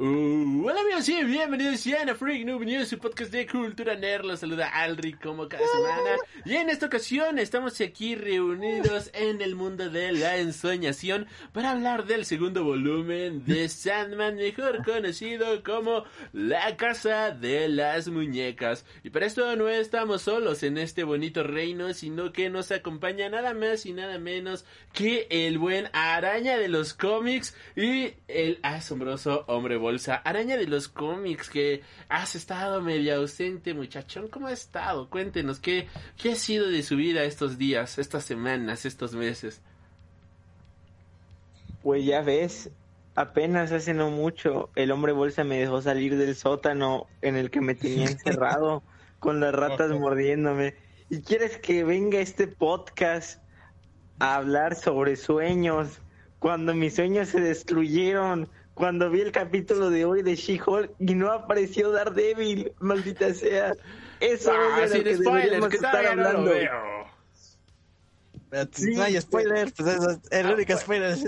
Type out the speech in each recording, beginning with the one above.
Uh, hola amigos y bienvenidos a Freak Noob News, su podcast de cultura nerd. Los saluda Alri como cada semana. Y en esta ocasión estamos aquí reunidos en el mundo de la ensoñación para hablar del segundo volumen de Sandman, mejor conocido como La Casa de las Muñecas. Y para esto no estamos solos en este bonito reino, sino que nos acompaña nada más y nada menos que el buen araña de los cómics y el asombroso hombre bolsa. Araña de los cómics, que has estado medio ausente, muchachón. ¿Cómo ha estado? Cuéntenos, ¿qué, qué ha sido de su vida estos días, estas semanas, estos meses? Pues ya ves, apenas hace no mucho el hombre bolsa me dejó salir del sótano en el que me tenía encerrado con las ratas mordiéndome. ¿Y quieres que venga este podcast a hablar sobre sueños cuando mis sueños se destruyeron? Cuando vi el capítulo de hoy de She-Hulk y no apareció Daredevil, maldita sea. Eso Ah, es de lo que spoilers, que estar todavía no lo hablando. veo. Pero Sí, no hay spoiler, pues eso es el único spoiler. Es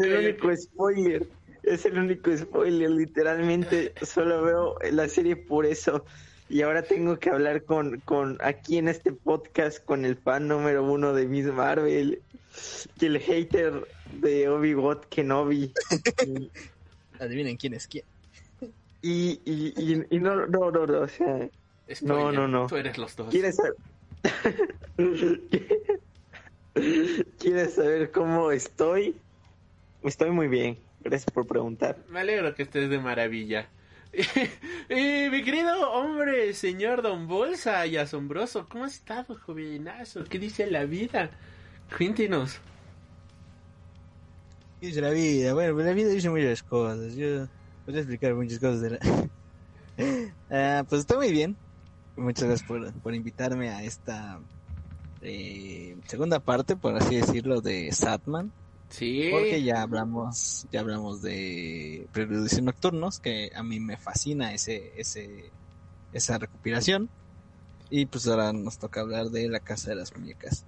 el único spoiler. Es el único spoiler. Literalmente solo veo la serie por eso. Y ahora tengo que hablar con, con aquí en este podcast con el fan número uno de Miss Marvel. Y el hater de Obi-Wan Kenobi. Adivinen quién es quién. Y, y, y, y no, no, no, no, o sea, Spoiler, no, no. Tú eres los dos. ¿quieres saber? ¿Quieres saber cómo estoy? Estoy muy bien. Gracias por preguntar. Me alegro que estés de maravilla. y mi querido hombre, señor Don Bolsa y asombroso, ¿cómo has estado, jovenazo? ¿Qué dice la vida? Cuéntenos. ¿Qué dice la vida? Bueno, la vida dice muchas cosas. Yo podría explicar muchas cosas de la... Ah, pues estoy muy bien. Muchas gracias por, por invitarme a esta eh, segunda parte, por así decirlo, de Satman. Sí. Porque ya hablamos, ya hablamos de Preludios Nocturnos, que a mí me fascina ese, ese, esa recopilación. Y pues ahora nos toca hablar de la Casa de las Muñecas.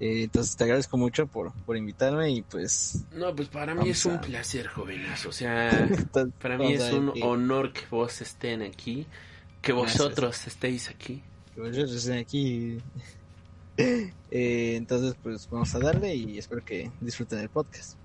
Eh, entonces te agradezco mucho por, por invitarme y pues No, pues para mí es un placer, jovenazo. O sea, para mí es un honor que vos estén aquí, que Gracias. vosotros estéis aquí. que vosotros estén aquí. Eh, entonces pues vamos a darle y espero que disfruten el podcast.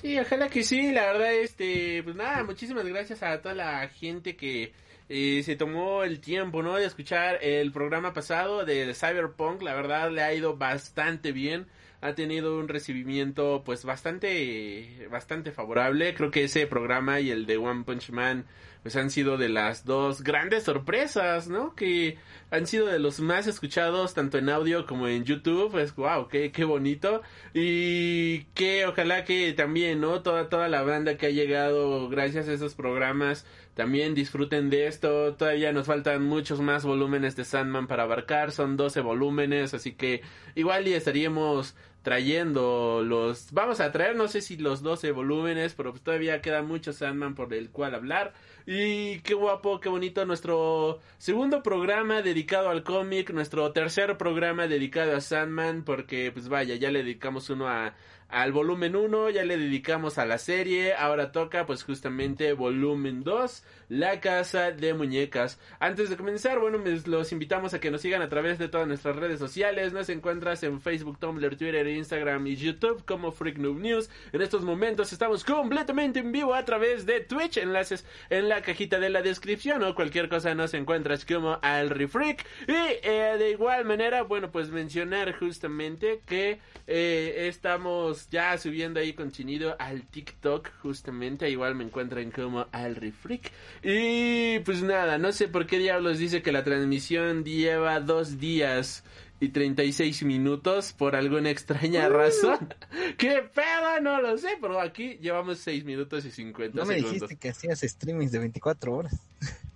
Sí, ojalá que sí, la verdad, este, pues nada, muchísimas gracias a toda la gente que eh, se tomó el tiempo, ¿no? De escuchar el programa pasado de Cyberpunk, la verdad le ha ido bastante bien, ha tenido un recibimiento pues bastante, bastante favorable, creo que ese programa y el de One Punch Man pues han sido de las dos grandes sorpresas, ¿no? Que han sido de los más escuchados tanto en audio como en YouTube. Es wow, qué, qué bonito. Y que ojalá que también, ¿no? Toda, toda la banda que ha llegado gracias a esos programas también disfruten de esto. Todavía nos faltan muchos más volúmenes de Sandman para abarcar. Son 12 volúmenes, así que igual y estaríamos trayendo los... Vamos a traer, no sé si los 12 volúmenes, pero pues todavía queda mucho Sandman por el cual hablar. Y qué guapo, qué bonito nuestro segundo programa dedicado al cómic, nuestro tercer programa dedicado a Sandman, porque pues vaya, ya le dedicamos uno a, al volumen 1, ya le dedicamos a la serie, ahora toca pues justamente volumen 2, La Casa de Muñecas. Antes de comenzar, bueno, los invitamos a que nos sigan a través de todas nuestras redes sociales, nos encuentras en Facebook, Tumblr, Twitter, Instagram y YouTube como Freak News. En estos momentos estamos completamente en vivo a través de Twitch, enlaces en la cajita de la descripción o cualquier cosa nos encuentras como al Refreak. Y eh, de igual manera, bueno, pues mencionar justamente que eh, estamos ya subiendo ahí contenido al TikTok, justamente, igual me encuentran como al Refreak. Y pues nada, no sé por qué diablos dice que la transmisión lleva dos días y 36 minutos por alguna extraña razón. ¿Qué pedo? No lo sé, pero aquí llevamos 6 minutos y 50 No me segundos. dijiste que hacías streamings de 24 horas.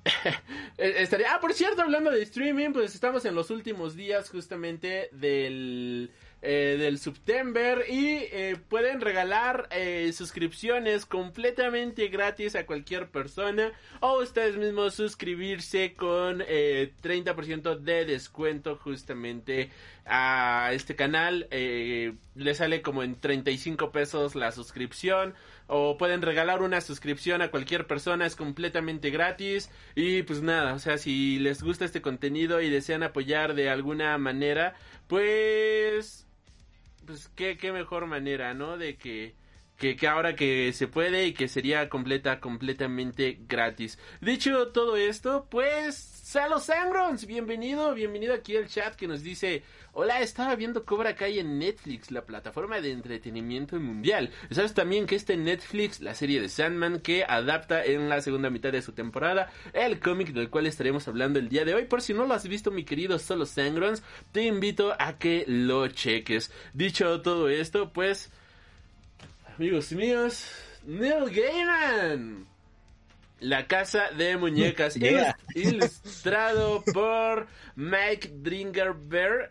Eh, estaría... Ah, por cierto, hablando de streaming, pues estamos en los últimos días justamente del... eh, del September y eh, pueden regalar eh, suscripciones completamente gratis a cualquier persona o ustedes mismos suscribirse con eh, 30% de descuento justamente a este canal. Le sale como en 35 pesos la suscripción o pueden regalar una suscripción a cualquier persona, es completamente gratis. Y pues nada, o sea, si les gusta este contenido y desean apoyar de alguna manera, pues pues qué, qué mejor manera, ¿no? De que, que, que ahora que se puede y que sería completa, completamente gratis. Dicho todo esto, pues, Salos Sangrons, bienvenido, bienvenido aquí al chat que nos dice, hola, estaba viendo Cobra Kai en Netflix, la plataforma de entretenimiento mundial. ¿Sabes también que está en Netflix la serie de Sandman que adapta en la segunda mitad de su temporada el cómic del cual estaremos hablando el día de hoy? Por si no lo has visto, mi querido Solo Sangrons, te invito a que lo cheques. Dicho todo esto, pues, amigos míos, Neil Gaiman. La casa de muñecas, Yeah. ilustrado por Mike Dringerberg.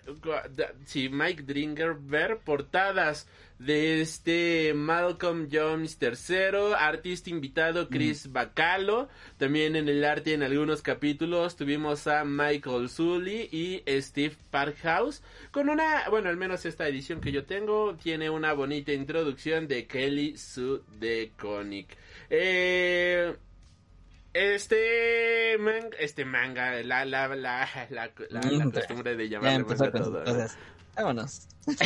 Sí, Mike Dringerberg. Portadas de este Malcolm Jones III, artista invitado Chris Bacalo. También en el arte en algunos capítulos tuvimos a Michael Sully y Steve Parkhouse. Con una, bueno, al menos esta edición que yo tengo tiene una bonita introducción de Kelly Sue de Conic. Eh, este manga, este manga, la, la, la, la, la, la Mm, costumbre de llamarle manga todo, cosas. Vámonos.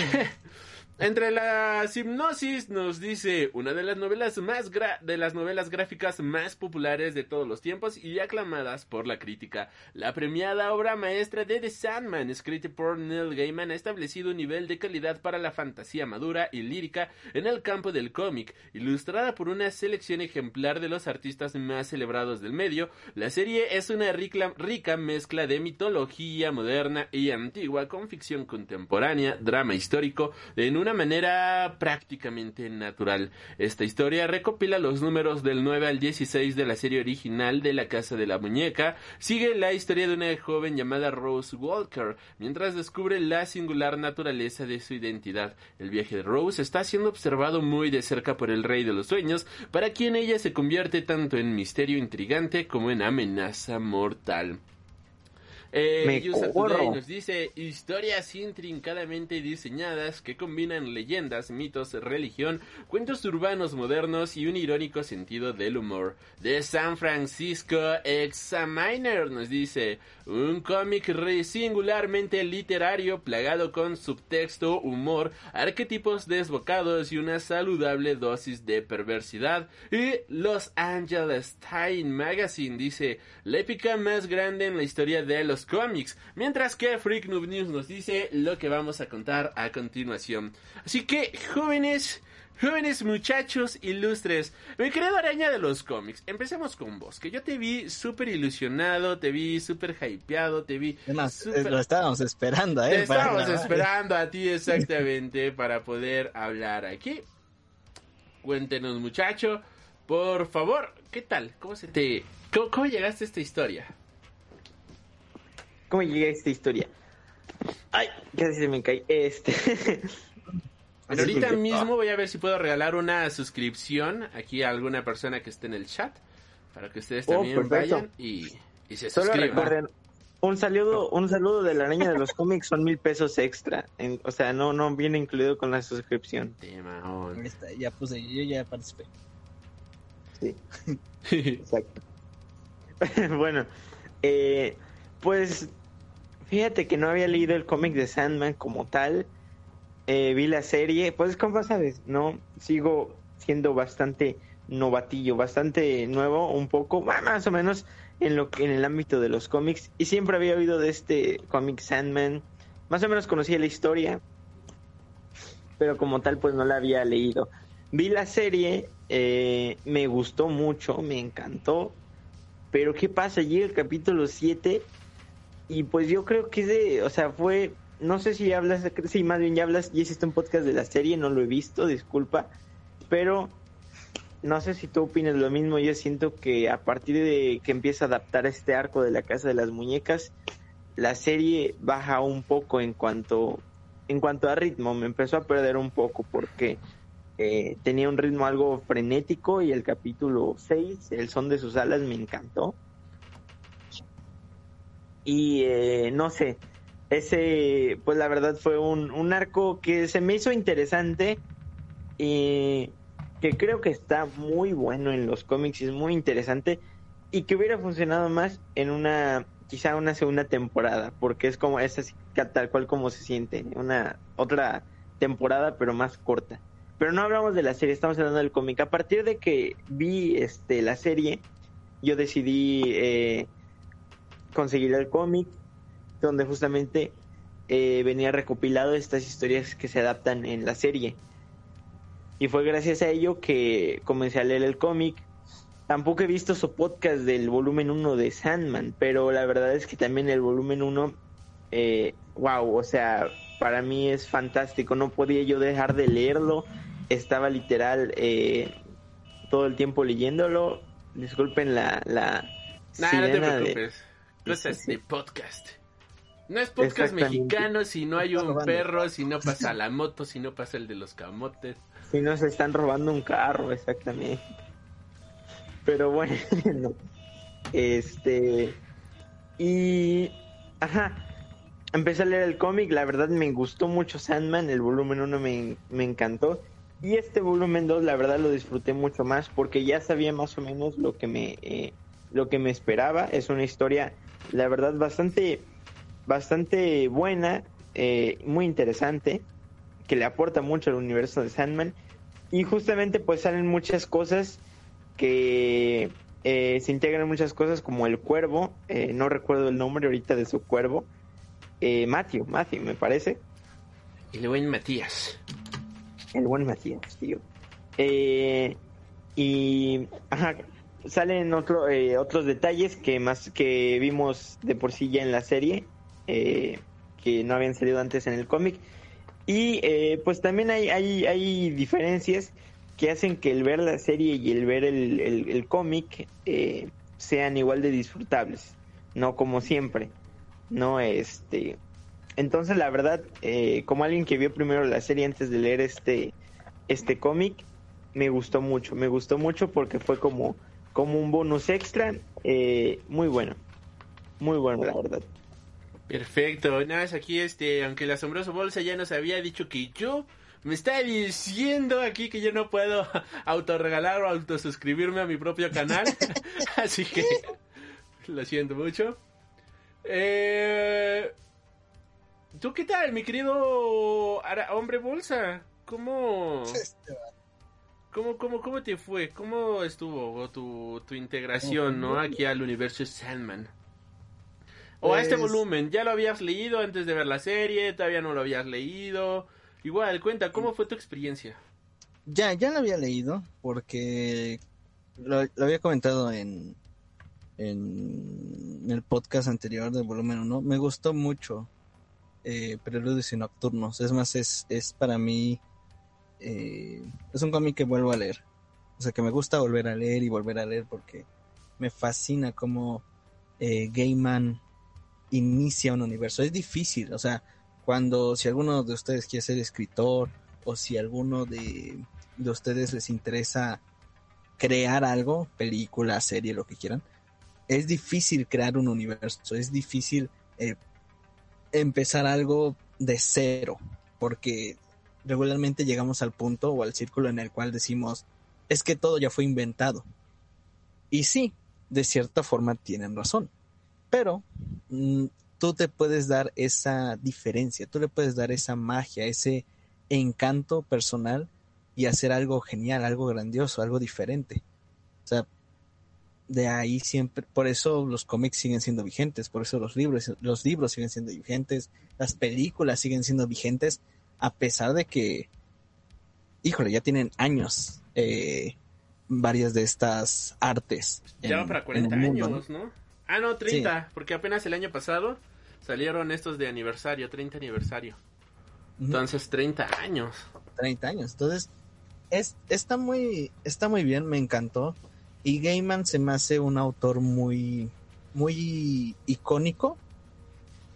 Entre la hipnosis nos dice una de las novelas más gra- de las novelas gráficas más populares de todos los tiempos y aclamadas por la crítica. La premiada obra maestra de The Sandman, escrita por Neil Gaiman, ha establecido un nivel de calidad para la fantasía madura y lírica en el campo del cómic, ilustrada por una selección ejemplar de los artistas más celebrados del medio. La serie es una rica, mezcla de mitología moderna y antigua con ficción contemporánea, drama histórico, en una manera prácticamente natural. Esta historia recopila los números del 9 al 16 de la serie original de La Casa de la Muñeca. Sigue la historia de una joven llamada Rose Walker, mientras descubre la singular naturaleza de su identidad. El viaje de Rose está siendo observado muy de cerca por el Rey de los Sueños, para quien ella se convierte tanto en misterio intrigante como en amenaza mortal. Eh. Today nos dice historias intrincadamente diseñadas que combinan leyendas, mitos, religión, cuentos urbanos modernos y un irónico sentido del humor. De San Francisco Examiner nos dice un cómic singularmente literario plagado con subtexto, humor, arquetipos desbocados y una saludable dosis de perversidad. Y Los Angeles Time Magazine dice la épica más grande en la historia de los cómics, mientras que Freak Noob News nos dice lo que vamos a contar a continuación. Así que, jóvenes, jóvenes muchachos ilustres, mi querido araña de los cómics, empecemos con vos, que yo te vi súper ilusionado, te vi súper hypeado, te vi Además, eh, lo estábamos esperando, ¿eh? estábamos esperando a ti exactamente para poder hablar aquí. Cuéntenos, muchacho, por favor, ¿qué tal? ¿Cómo se te cómo, cómo llegaste a esta historia? ¿Cómo llegué a esta historia? Ay, casi se me cae. Este. Ahorita que- mismo voy a ver si puedo regalar una suscripción aquí a alguna persona que esté en el chat para que ustedes Oh, también perfecto. vayan y, y se Solo suscriban. recuerden, un saludo, un saludo de la araña de los cómics son mil pesos extra. En- o sea, no, no viene incluido con la suscripción. Está, ya puse, yo ya participé. Sí, exacto. bueno, eh, pues fíjate que no había leído el cómic de Sandman como tal. Eh, vi la serie, pues como sabes, no sigo siendo bastante novatillo, bastante nuevo, un poco, más o menos en lo que en el ámbito de los cómics y siempre había oído de este cómic Sandman, más o menos conocía la historia, pero como tal pues no la había leído. Vi la serie, eh, me gustó mucho, me encantó, pero ¿qué pasa? Llega el capítulo 7 y pues yo creo que es de, o sea, fue, no sé si hablas, sí, más bien ya hablas, ya hiciste un podcast de la serie, no lo he visto, disculpa, pero no sé si tú opinas lo mismo, yo siento que a partir de que empieza a adaptar este arco de la Casa de las Muñecas, la serie baja un poco en cuanto en cuanto a ritmo, me empezó a perder un poco porque eh, tenía un ritmo algo frenético y el capítulo 6, El son de sus alas, me encantó. Y eh, no sé, ese, pues la verdad fue un, un arco que se me hizo interesante y que creo que está muy bueno en los cómics y es muy interesante y que hubiera funcionado más en una quizá una segunda temporada porque es como es así tal cual como se siente una otra temporada pero más corta. Pero no hablamos de la serie estamos hablando del cómic. A partir de que vi este la serie yo decidí eh, conseguir el cómic donde justamente eh, venía recopilado estas historias que se adaptan en la serie y fue gracias a ello que comencé a leer el cómic. Tampoco he visto su podcast del volumen 1 de Sandman, pero la verdad es que también el volumen 1, eh, wow, o sea, para mí es fantástico. No podía yo dejar de leerlo. Estaba literal eh, todo el tiempo leyéndolo. Disculpen la... la Nah, no te sirena de- preocupes. Cosas de podcast. No es podcast mexicano si no hay un perro, si no pasa la moto, si no pasa el de los camotes. Si no se están robando un carro, exactamente. Pero bueno, este. Y. Ajá. Empecé a leer el cómic, la verdad me gustó mucho Sandman, el volumen 1 me, me encantó. Y este volumen 2, la verdad lo disfruté mucho más porque ya sabía más o menos lo que me, eh, lo que me esperaba. Es una historia, la verdad, bastante, bastante buena, eh, muy interesante, que le aporta mucho al universo de Sandman. Y justamente pues salen muchas cosas que eh, se integran muchas cosas como el cuervo, eh, no recuerdo el nombre ahorita de su cuervo, eh, Matthew, Matthew me parece, el buen Matías. el buen Matías, tío. Eh, y ajá, salen otro, eh, otros detalles que más que vimos de por sí ya en la serie, eh, que no habían salido antes en el cómic. Y eh, pues también hay, hay, hay diferencias que hacen que el ver la serie y el ver el, el- el cómic eh, sean igual de disfrutables, no como siempre, no este. Entonces la verdad, como alguien que vio primero la serie antes de leer este este cómic, me gustó mucho, me gustó mucho porque fue como como un bonus extra, eh, muy bueno, muy bueno la verdad. Perfecto, nada más aquí este, aunque el asombroso bolsa ya nos había dicho que yo me está diciendo aquí que yo no puedo autorregalar o autosuscribirme a mi propio canal, así que lo siento mucho. Eh, ¿Tú qué tal, mi querido hombre bolsa? ¿Cómo, cómo, cómo, cómo te fue? ¿Cómo estuvo tu, tu integración, no, aquí al universo Sandman? O a este Pues- volumen, ¿ya lo habías leído antes de ver la serie? ¿Todavía no lo habías leído? Igual, cuenta, ¿cómo fue tu experiencia? Ya, ya lo había leído porque lo, lo había comentado en, en el podcast anterior del volumen 1. Me gustó mucho eh, Preludios y Nocturnos. Es más, es, es para mí, eh, es un cómic que vuelvo a leer. O sea, que me gusta volver a leer y volver a leer porque me fascina cómo eh, inicia un universo. Es difícil, o sea, cuando si alguno de ustedes quiere ser escritor o si alguno de, de ustedes les interesa crear algo, película, serie, lo que quieran, es difícil crear un universo, es difícil eh, empezar algo de cero, porque regularmente llegamos al punto o al círculo en el cual decimos, es que todo ya fue inventado. Y sí, de cierta forma tienen razón, pero mm, tú te puedes dar esa diferencia, tú le puedes dar esa magia, ese encanto personal y hacer algo genial, algo grandioso, algo diferente. O sea, de ahí siempre, por eso los cómics siguen siendo vigentes, por eso los libros, los libros siguen siendo vigentes, las películas siguen siendo vigentes, a pesar de que, híjole, ya tienen años eh, varias de estas artes. Ya va para en 40 el mundo, años, ¿no? Ah, no, 30, porque apenas el año pasado salieron estos de aniversario, 30 aniversario. Entonces, 30 años. 30 años. Entonces, es, está muy, está muy bien, me encantó. Y Gaiman se me hace un autor muy, muy icónico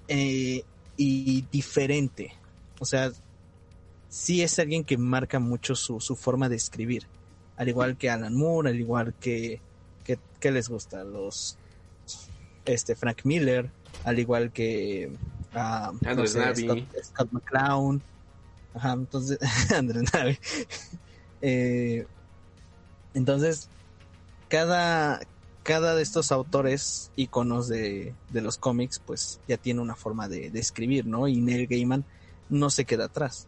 eh, y diferente. O sea, sí es alguien que marca mucho su, su forma de escribir. Al igual que Alan Moore, al igual que, que, que les gusta, los este Frank Miller, al igual que no Andres sé, Navi. Scott, Scott McClown. Ajá, entonces, Andrés Navi. Eh, entonces, cada, cada de estos autores iconos de, de los cómics, pues ya tiene una forma de, de escribir, ¿no? Y Neil Gaiman no se queda atrás.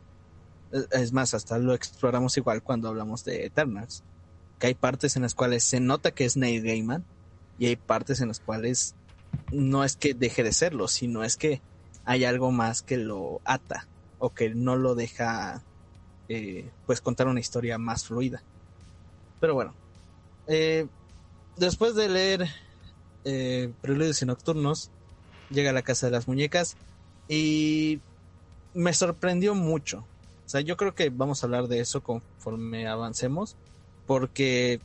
Es- más, hasta lo exploramos igual cuando hablamos de Eternals. Que hay partes en las cuales se nota que es Neil Gaiman y hay partes en las cuales no es que deje de serlo, sino es que hay algo más que lo ata o que no lo deja eh, pues contar una historia más fluida. Pero bueno, eh, después de leer eh, Preludios y Nocturnos, llega a la Casa de las Muñecas y me sorprendió mucho. O sea, yo creo que vamos a hablar de eso conforme avancemos, porque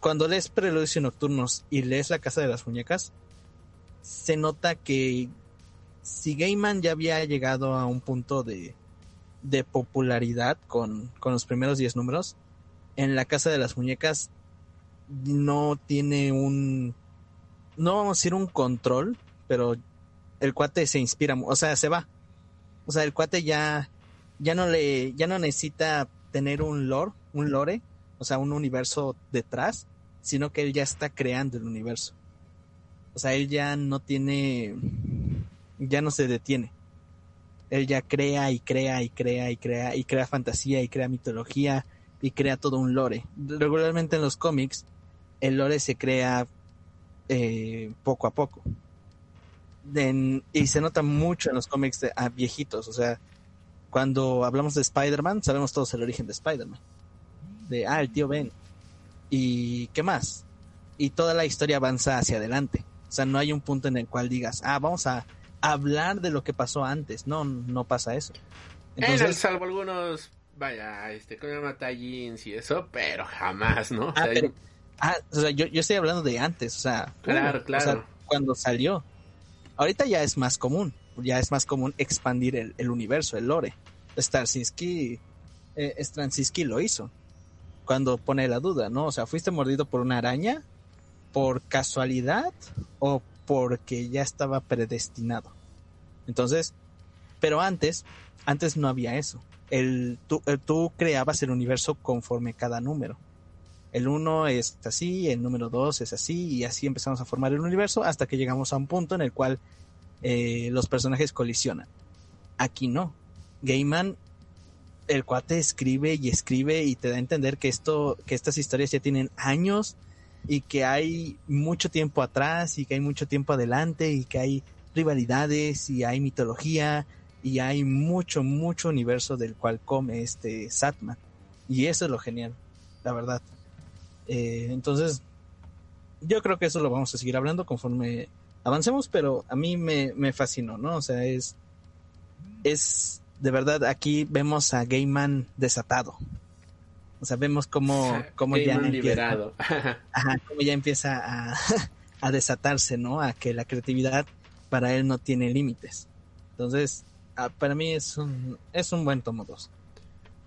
cuando lees Preludios y Nocturnos y lees La Casa de las Muñecas, se nota que si Gaiman ya había llegado a un punto de, de popularidad con, con los primeros 10 números, en La Casa de las Muñecas no tiene un, no vamos a decir un control, pero el cuate se inspira, o sea, se va. O sea, el cuate ya, ya no le, ya no necesita tener un lore, un lore, o sea, un universo detrás, sino que él ya está creando el universo. O sea, él ya no tiene, ya no se detiene. Él ya crea y crea y crea y crea y crea fantasía y crea mitología y crea todo un lore. Regularmente en los cómics, el lore se crea eh, poco a poco. Y se nota mucho en los cómics de, ah, viejitos. O sea, cuando hablamos de Spider-Man, sabemos todos el origen de Spider-Man. De, ah, el tío Ben. ¿Y qué más? Y toda la historia avanza hacia adelante. O sea, no hay un punto en el cual digas, ah, vamos a hablar de lo que pasó antes. No, no pasa eso. En Entonces, salvo algunos, vaya, este, con tallins y eso, pero jamás, ¿no? O Ah, pero- ah, o sea, yo, yo estoy hablando de antes, o sea, Claro, claro. o sea, cuando salió. Ahorita ya es más común, ya es más común expandir el, el universo, el lore. Starzinski, eh, lo hizo. Cuando pone la duda, ¿no? O sea, ¿fuiste mordido por una araña? ¿Por casualidad? ¿O porque ya estaba predestinado? Entonces, pero antes, antes no había eso. El, tú, el- tú creabas el universo conforme cada número. El 1 es así, el número 2 es así, y así empezamos a formar el universo hasta que llegamos a un punto en el cual eh, los personajes colisionan. Aquí no. Gaiman, el cuate escribe y escribe y te da a entender que esto, que estas historias ya tienen años y que hay mucho tiempo atrás y que hay mucho tiempo adelante y que hay rivalidades y hay mitología y hay mucho, mucho universo del cual come este Satman. Y eso es lo genial, la verdad. Eh, entonces, yo creo que eso lo vamos a seguir hablando conforme avancemos, pero a mí me, me fascinó, ¿no? O sea, es, es, de verdad, aquí vemos a Gaiman desatado. O sea, vemos cómo, cómo ya Gaiman empieza, liberado. ajá, cómo ya empieza a, a desatarse, ¿no? A que la creatividad para él no tiene límites. Entonces, ah, para mí es un, es un buen tomo 2.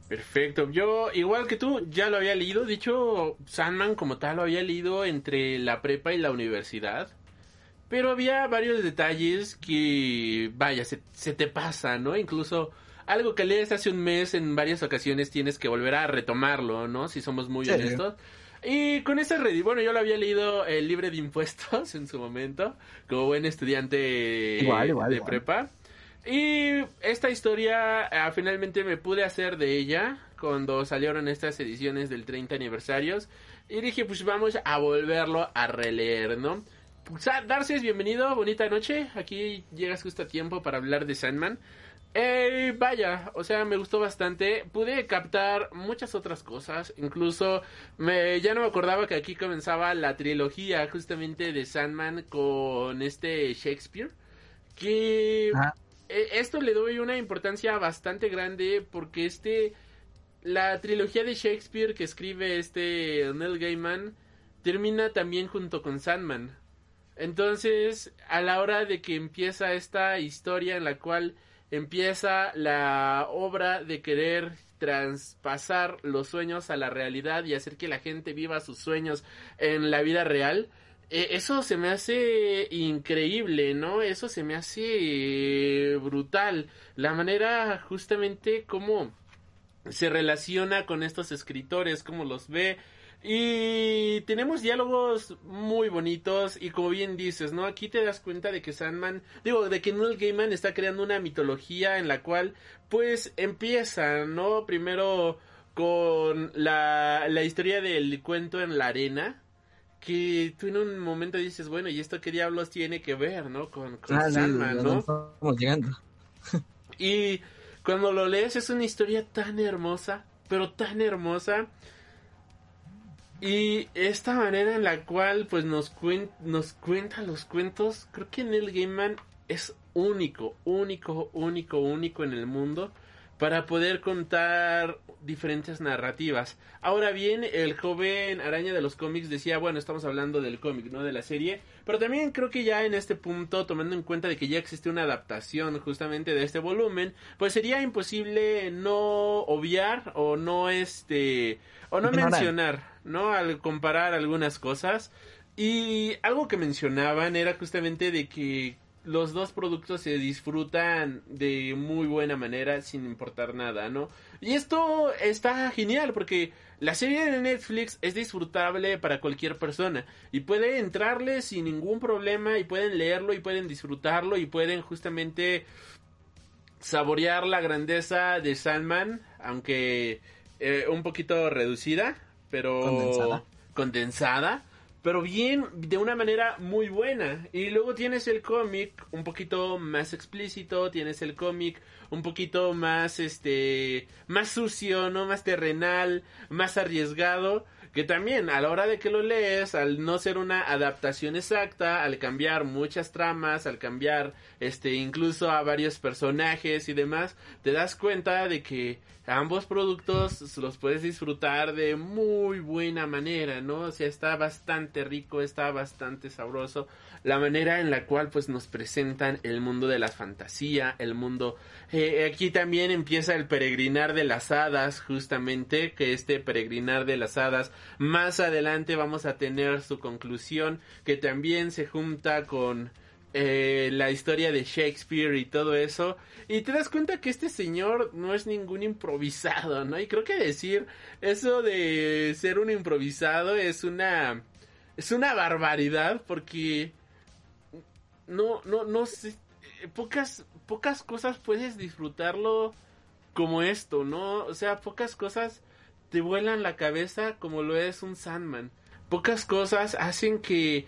Perfecto. Yo, igual que tú, ya lo había leído. De hecho, Sandman como tal lo había leído entre la prepa y la universidad. Pero había varios detalles que, vaya, se, se te pasa, ¿no? Incluso algo que lees hace un mes en varias ocasiones tienes que volver a retomarlo, ¿no? Si somos muy Sí. honestos. Y con ese ready, bueno, yo lo había leído el libre de impuestos en su momento, como buen estudiante Igual, igual, de igual. prepa. Y esta historia ah, finalmente me pude hacer de ella cuando salieron estas ediciones del 30 aniversarios. Y dije, pues vamos a volverlo a releer, ¿no? Pues, ah, Darcy, bienvenido, bonita noche. Aquí llegas justo a tiempo para hablar de Sandman. Eh, vaya, o sea, me gustó bastante. Pude captar muchas otras cosas. Incluso me, ya no me acordaba que aquí comenzaba la trilogía justamente de Sandman con este Shakespeare. Que Ajá. eh, esto le doy una importancia bastante grande porque este la trilogía de Shakespeare que escribe este Neil Gaiman termina también junto con Sandman. Entonces, a la hora de que empieza esta historia en la cual empieza la obra de querer traspasar los sueños a la realidad y hacer que la gente viva sus sueños en la vida real, eh, eso se me hace increíble, ¿no? Eso se me hace eh, brutal. La manera justamente como se relaciona con estos escritores, cómo los ve. Y tenemos diálogos muy bonitos y como bien dices, ¿no? Aquí te das cuenta de que Sandman, digo, de que Neil Gaiman está creando una mitología en la cual pues empieza, ¿no? Primero con la, la historia del cuento en la arena, que tú en un momento dices, bueno, ¿y esto qué diablos tiene que ver, ¿no? Con, con Ah, Sandman, ¿no? Estamos llegando. Y cuando lo lees es una historia tan hermosa, pero tan hermosa. Y esta manera en la cual pues nos, cuen nos cuenta los cuentos, creo que Neil Gaiman es único, único, único, único en el mundo para poder contar diferentes narrativas. Ahora bien, el joven araña de los cómics decía, bueno, estamos hablando del cómic, no de la serie, pero también creo que ya en este punto, tomando en cuenta de que ya existe una adaptación justamente de este volumen, pues sería imposible no obviar o no este o no Ignorar. mencionar, ¿no? Al comparar algunas cosas. Y algo que mencionaban era justamente de que los dos productos se disfrutan de muy buena manera sin importar nada, ¿no? Y esto está genial porque la serie de Netflix es disfrutable para cualquier persona y puede entrarle sin ningún problema y pueden leerlo y pueden disfrutarlo y pueden justamente saborear la grandeza de Sandman, aunque eh, un poquito reducida, pero Condensada. condensada, pero bien de una manera muy buena. Y luego tienes el cómic un poquito más explícito, tienes el cómic un poquito más este más sucio, no más terrenal, más arriesgado, que también a la hora de que lo lees, al no ser una adaptación exacta, al cambiar muchas tramas, al cambiar este incluso a varios personajes y demás, te das cuenta de que ambos productos los puedes disfrutar de muy buena manera, ¿no? O sea, está bastante rico, está bastante sabroso la manera en la cual pues nos presentan el mundo de la fantasía, el mundo eh, aquí también empieza el peregrinar de las hadas, justamente, que este peregrinar de las hadas, más adelante vamos a tener su conclusión, que también se junta con eh, la historia de Shakespeare y todo eso, y te das cuenta que este señor no es ningún improvisado, ¿no? Y creo que decir eso de ser un improvisado es una es una barbaridad porque no no no sé pocas pocas cosas puedes disfrutarlo como esto, ¿no? O sea, pocas cosas te vuelan la cabeza como lo es un Sandman. Pocas cosas hacen que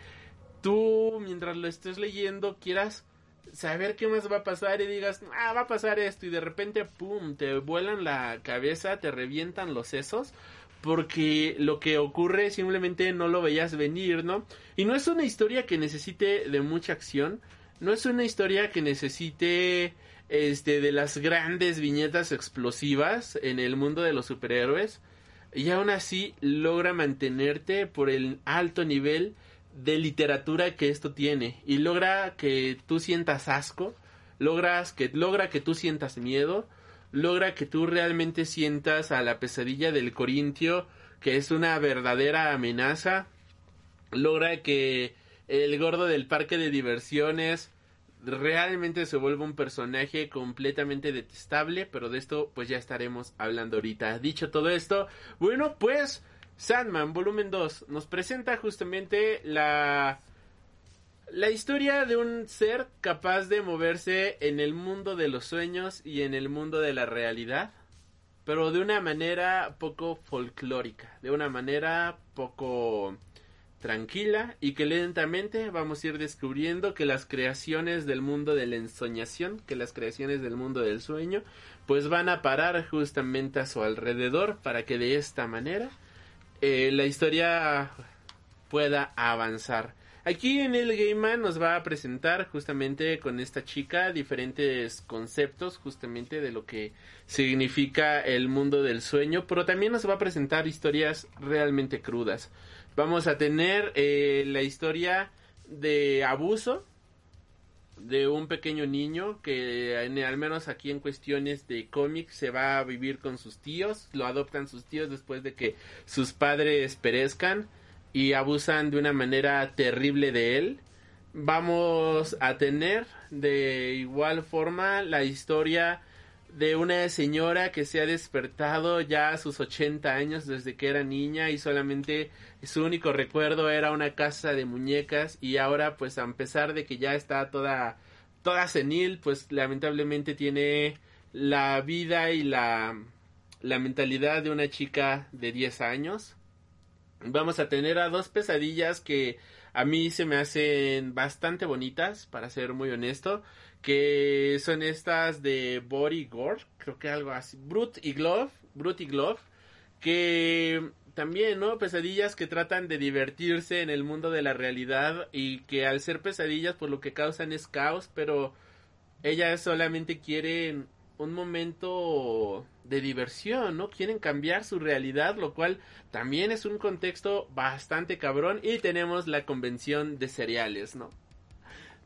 tú, mientras lo estés leyendo, quieras saber qué más va a pasar y digas, ah, va a pasar esto y de repente, ¡pum!, te vuelan la cabeza, te revientan los sesos porque lo que ocurre simplemente no lo veías venir, ¿no? Y no es una historia que necesite de mucha acción, no es una historia que necesite este de las grandes viñetas explosivas en el mundo de los superhéroes y aún así logra mantenerte por el alto nivel de literatura que esto tiene y logra que tú sientas asco, logras que logra que tú sientas miedo, logra que tú realmente sientas a la pesadilla del Corintio que es una verdadera amenaza, logra que el gordo del parque de diversiones realmente se vuelve un personaje completamente detestable, pero de esto pues ya estaremos hablando ahorita. Dicho todo esto, bueno, pues Sandman volumen 2 nos presenta justamente la la historia de un ser capaz de moverse en el mundo de los sueños y en el mundo de la realidad, pero de una manera poco folclórica, de una manera poco tranquila y que lentamente vamos a ir descubriendo que las creaciones del mundo de la ensoñación, que las creaciones del mundo del sueño, pues van a parar justamente a su alrededor para que de esta manera eh, la historia pueda avanzar. Aquí en el Gaiman nos va a presentar justamente con esta chica diferentes conceptos justamente de lo que significa el mundo del sueño, pero también nos va a presentar historias realmente crudas. Vamos a tener eh, la historia de abuso de un pequeño niño que al menos aquí en cuestiones de cómics se va a vivir con sus tíos, lo adoptan sus tíos después de que sus padres perezcan y abusan de una manera terrible de él. Vamos a tener de igual forma la historia de una señora que se ha despertado ya a sus 80 años desde que era niña y solamente su único recuerdo era una casa de muñecas y ahora pues a pesar de que ya está toda toda senil pues lamentablemente tiene la vida y la la mentalidad de una chica de 10 años. Vamos a tener a dos pesadillas que a mí se me hacen bastante bonitas, para ser muy honesto, que son estas de Body Gore, creo que algo así, Brute y Glove, Brute y Glove, que también, ¿no? Pesadillas que tratan de divertirse en el mundo de la realidad y que al ser pesadillas, pues lo que causan es caos, pero ellas solamente quieren un momento de diversión, ¿no? Quieren cambiar su realidad, lo cual también es un contexto bastante cabrón. Y tenemos la convención de cereales, ¿no?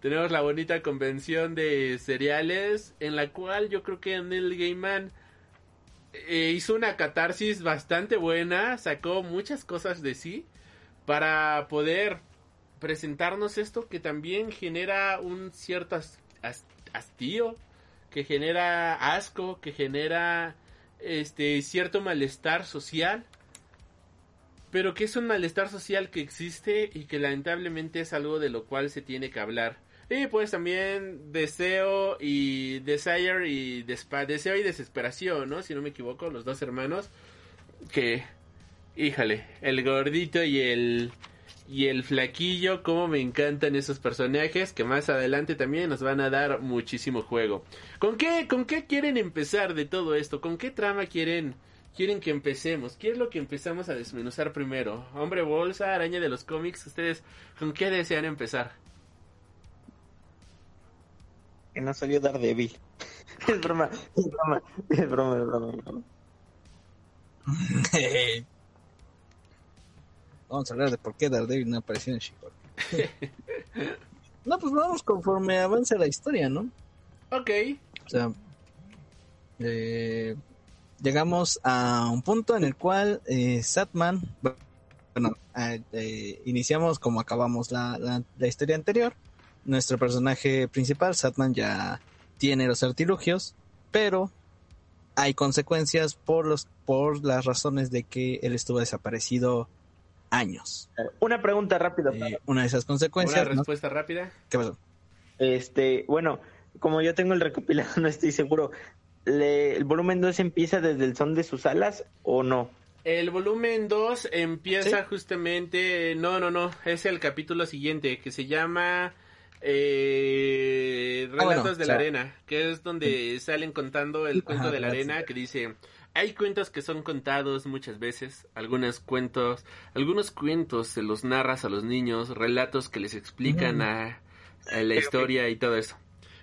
Tenemos la bonita convención de cereales, en la cual yo creo que Neil Gaiman eh, hizo una catarsis bastante buena, sacó muchas cosas de sí para poder presentarnos esto que también genera un cierto has- has- hastío, que genera asco, que genera este cierto malestar social, pero que es un malestar social que existe y que lamentablemente es algo de lo cual se tiene que hablar. Y pues también deseo y desire y despa deseo y desesperación, ¿no? Si no me equivoco, los dos hermanos que híjole, el gordito y el y el flaquillo, como me encantan esos personajes que más adelante también nos van a dar muchísimo juego. ¿Con qué, con qué quieren empezar de todo esto? ¿Con qué trama quieren, quieren que empecemos? ¿Qué es lo que empezamos a desmenuzar primero? Hombre bolsa, araña de los cómics, ¿ustedes con qué desean empezar? Que no salió Daredevil. es broma, es broma, es broma, es broma. es broma. Vamos a hablar de por qué Daredevil no apareció en She-Hulk. no, pues vamos conforme avance la historia, ¿no? Ok, O sea, eh, llegamos a un punto en el cual eh, Satman, bueno, eh, eh, iniciamos como acabamos la, la, la historia anterior. Nuestro personaje principal, Satman, ya tiene los artilugios, pero hay consecuencias por los por las razones de que él estuvo desaparecido años. Una pregunta rápida. Eh, una de esas una consecuencias, ¿no? respuesta rápida. ¿Qué pasó? Este, bueno, como yo tengo el recopilado, no estoy seguro. Le- ¿El volumen 2 empieza desde el son de sus alas o no? El volumen 2 empieza ¿Sí? justamente, no, no, no, es el capítulo siguiente que se llama eh, Ah, Relatos bueno, de la Arena, que es donde salen contando el cuento Ajá, de la arena que dice, hay cuentos que son contados muchas veces, algunos cuentos, algunos cuentos se los narras a los niños, relatos que les explican Ujú. a, a la historia y todo eso.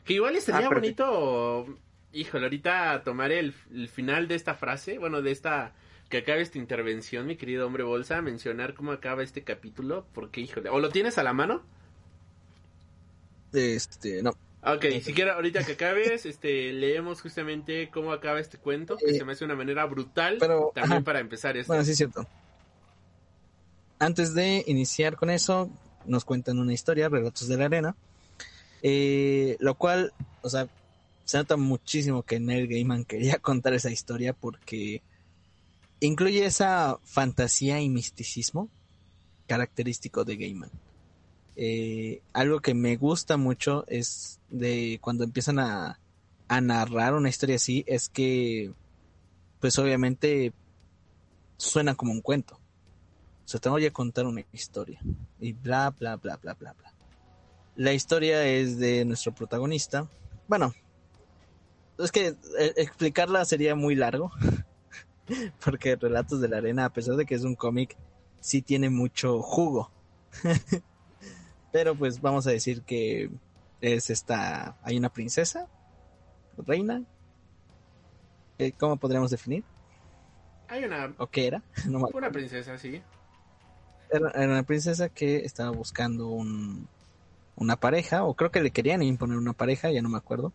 Que igual estaría Ah, bonito, híjole, ahorita tomar el, el final de esta frase, bueno, de esta que acabe esta intervención, mi querido hombre bolsa, mencionar cómo acaba este capítulo, porque híjole, ¿o lo tienes a la mano? Este, no. Ok, si quieres ahorita que acabes, este, leemos justamente cómo acaba este cuento, que Eh, se me hace una manera brutal, pero, también ajá. para empezar esto. Bueno, sí es cierto. Antes de iniciar con eso, nos cuentan una historia, Relatos de la Arena, eh, lo cual, o sea, se nota muchísimo que Neil Gaiman quería contar esa historia porque incluye esa fantasía y misticismo característico de Gaiman. Eh, algo que me gusta mucho es de cuando empiezan a, narrar una historia así, es que, pues obviamente suena como un cuento. O sea, te voy a contar una historia. Y bla, bla, bla, bla, bla, bla. La historia es de nuestro protagonista. Bueno, es que eh, explicarla sería muy largo. Porque Relatos de la Arena, a pesar de que es un cómic, sí tiene mucho jugo. Pero pues vamos a decir que es esta, hay una princesa, reina. Eh, ¿Cómo podríamos definir? Hay una, ¿O qué era? No una princesa, sí. era, era una princesa que estaba buscando un, una pareja, o creo que le querían imponer una pareja, ya no me acuerdo.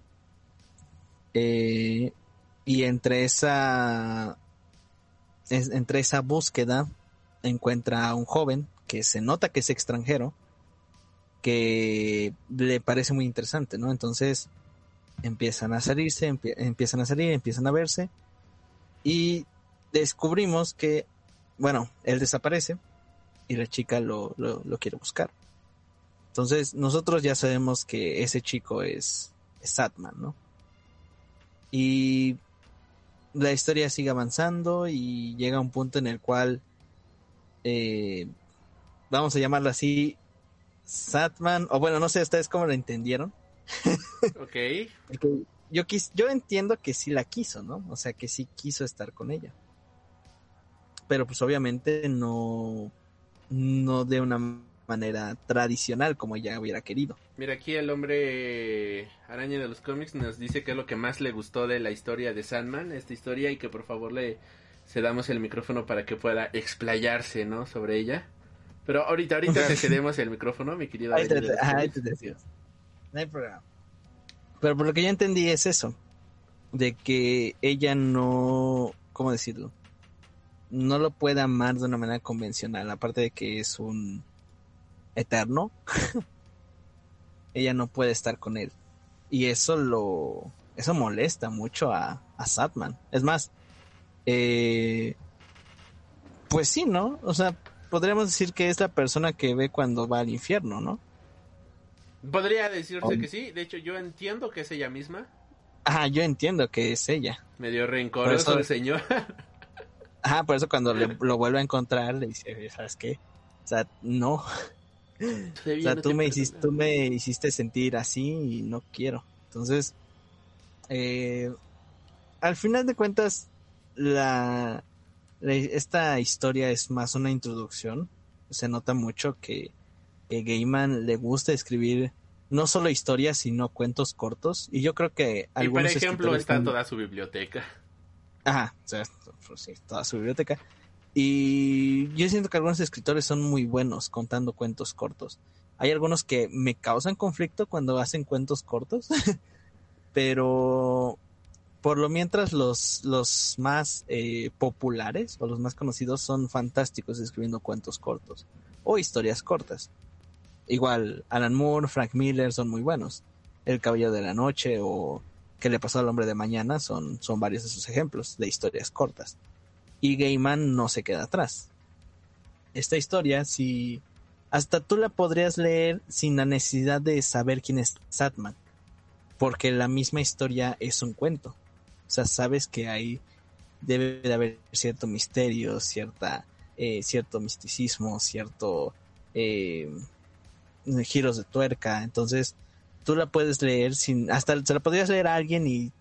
Eh, y entre esa, es- entre esa búsqueda encuentra a un joven que se nota que es extranjero, que le parece muy interesante, ¿no? Entonces empiezan a salirse, empie- empiezan a salir, empiezan a verse y descubrimos que, bueno, él desaparece y la chica lo, lo, quiere buscar. Entonces nosotros ya sabemos que ese chico es, Satman, ¿no? Y la historia sigue avanzando y llega un punto en el cual, eh, vamos a llamarlo así, Satman, o bueno, no sé ustedes cómo lo entendieron. Ok. Yo, quis, yo entiendo que sí la quiso, ¿no? O sea, que sí quiso estar con ella. Pero pues obviamente no, no de una manera tradicional como ella hubiera querido. Mira, aquí el hombre araña de los cómics nos dice que es lo que más le gustó de la historia de Sandman, esta historia, y que por favor le cedamos el micrófono para que pueda explayarse, ¿no? Sobre ella. Pero ahorita, ahorita te cedemos el micrófono, mi Ahí te, los ajá, ahí te decías. No hay problema. Pero por lo que yo entendí es eso. De que ella no, ¿cómo decirlo? No lo puede amar de una manera convencional. Aparte de que es un eterno. ella no puede estar con él. Y eso lo, eso molesta mucho a, a Satman. Es más, eh, pues sí, ¿no? O sea, podríamos decir que es la persona que ve cuando va al infierno, ¿no? Podría decirse Oh. que sí, de hecho yo entiendo que es ella misma. Ajá, yo entiendo que es ella. Medio rencoroso Por eso- el señor. Ajá, por eso cuando le- lo vuelve a encontrar le dice, "Oye, ¿sabes qué? O sea, no. O sea, no tú me, hiciste, tú me hiciste sentir así y no quiero. Entonces, eh, al final de cuentas, la- esta historia es más una introducción. Se nota mucho que, que Gaiman le gusta escribir no solo historias, sino cuentos cortos. Y yo creo que Y por ejemplo está toda su biblioteca. Ajá, o sea, pues sí, toda su biblioteca. Y yo siento que algunos escritores son muy buenos contando cuentos cortos. Hay algunos que me causan conflicto cuando hacen cuentos cortos, pero por lo mientras los, los más eh, populares o los más conocidos son fantásticos escribiendo cuentos cortos o historias cortas. Igual Alan Moore, Frank Miller son muy buenos. El Caballero de la Noche o ¿Qué le pasó al hombre de mañana? Son, son varios de sus ejemplos de historias cortas. Y Gaiman no se queda atrás. Esta historia, si hasta tú la podrías leer sin la necesidad de saber quién es Satman, porque la misma historia es un cuento. O sea, sabes que ahí debe de haber cierto misterio, cierta, eh, cierto misticismo, cierto eh, giros de tuerca. Entonces, tú la puedes leer sin, hasta se la podrías leer a alguien y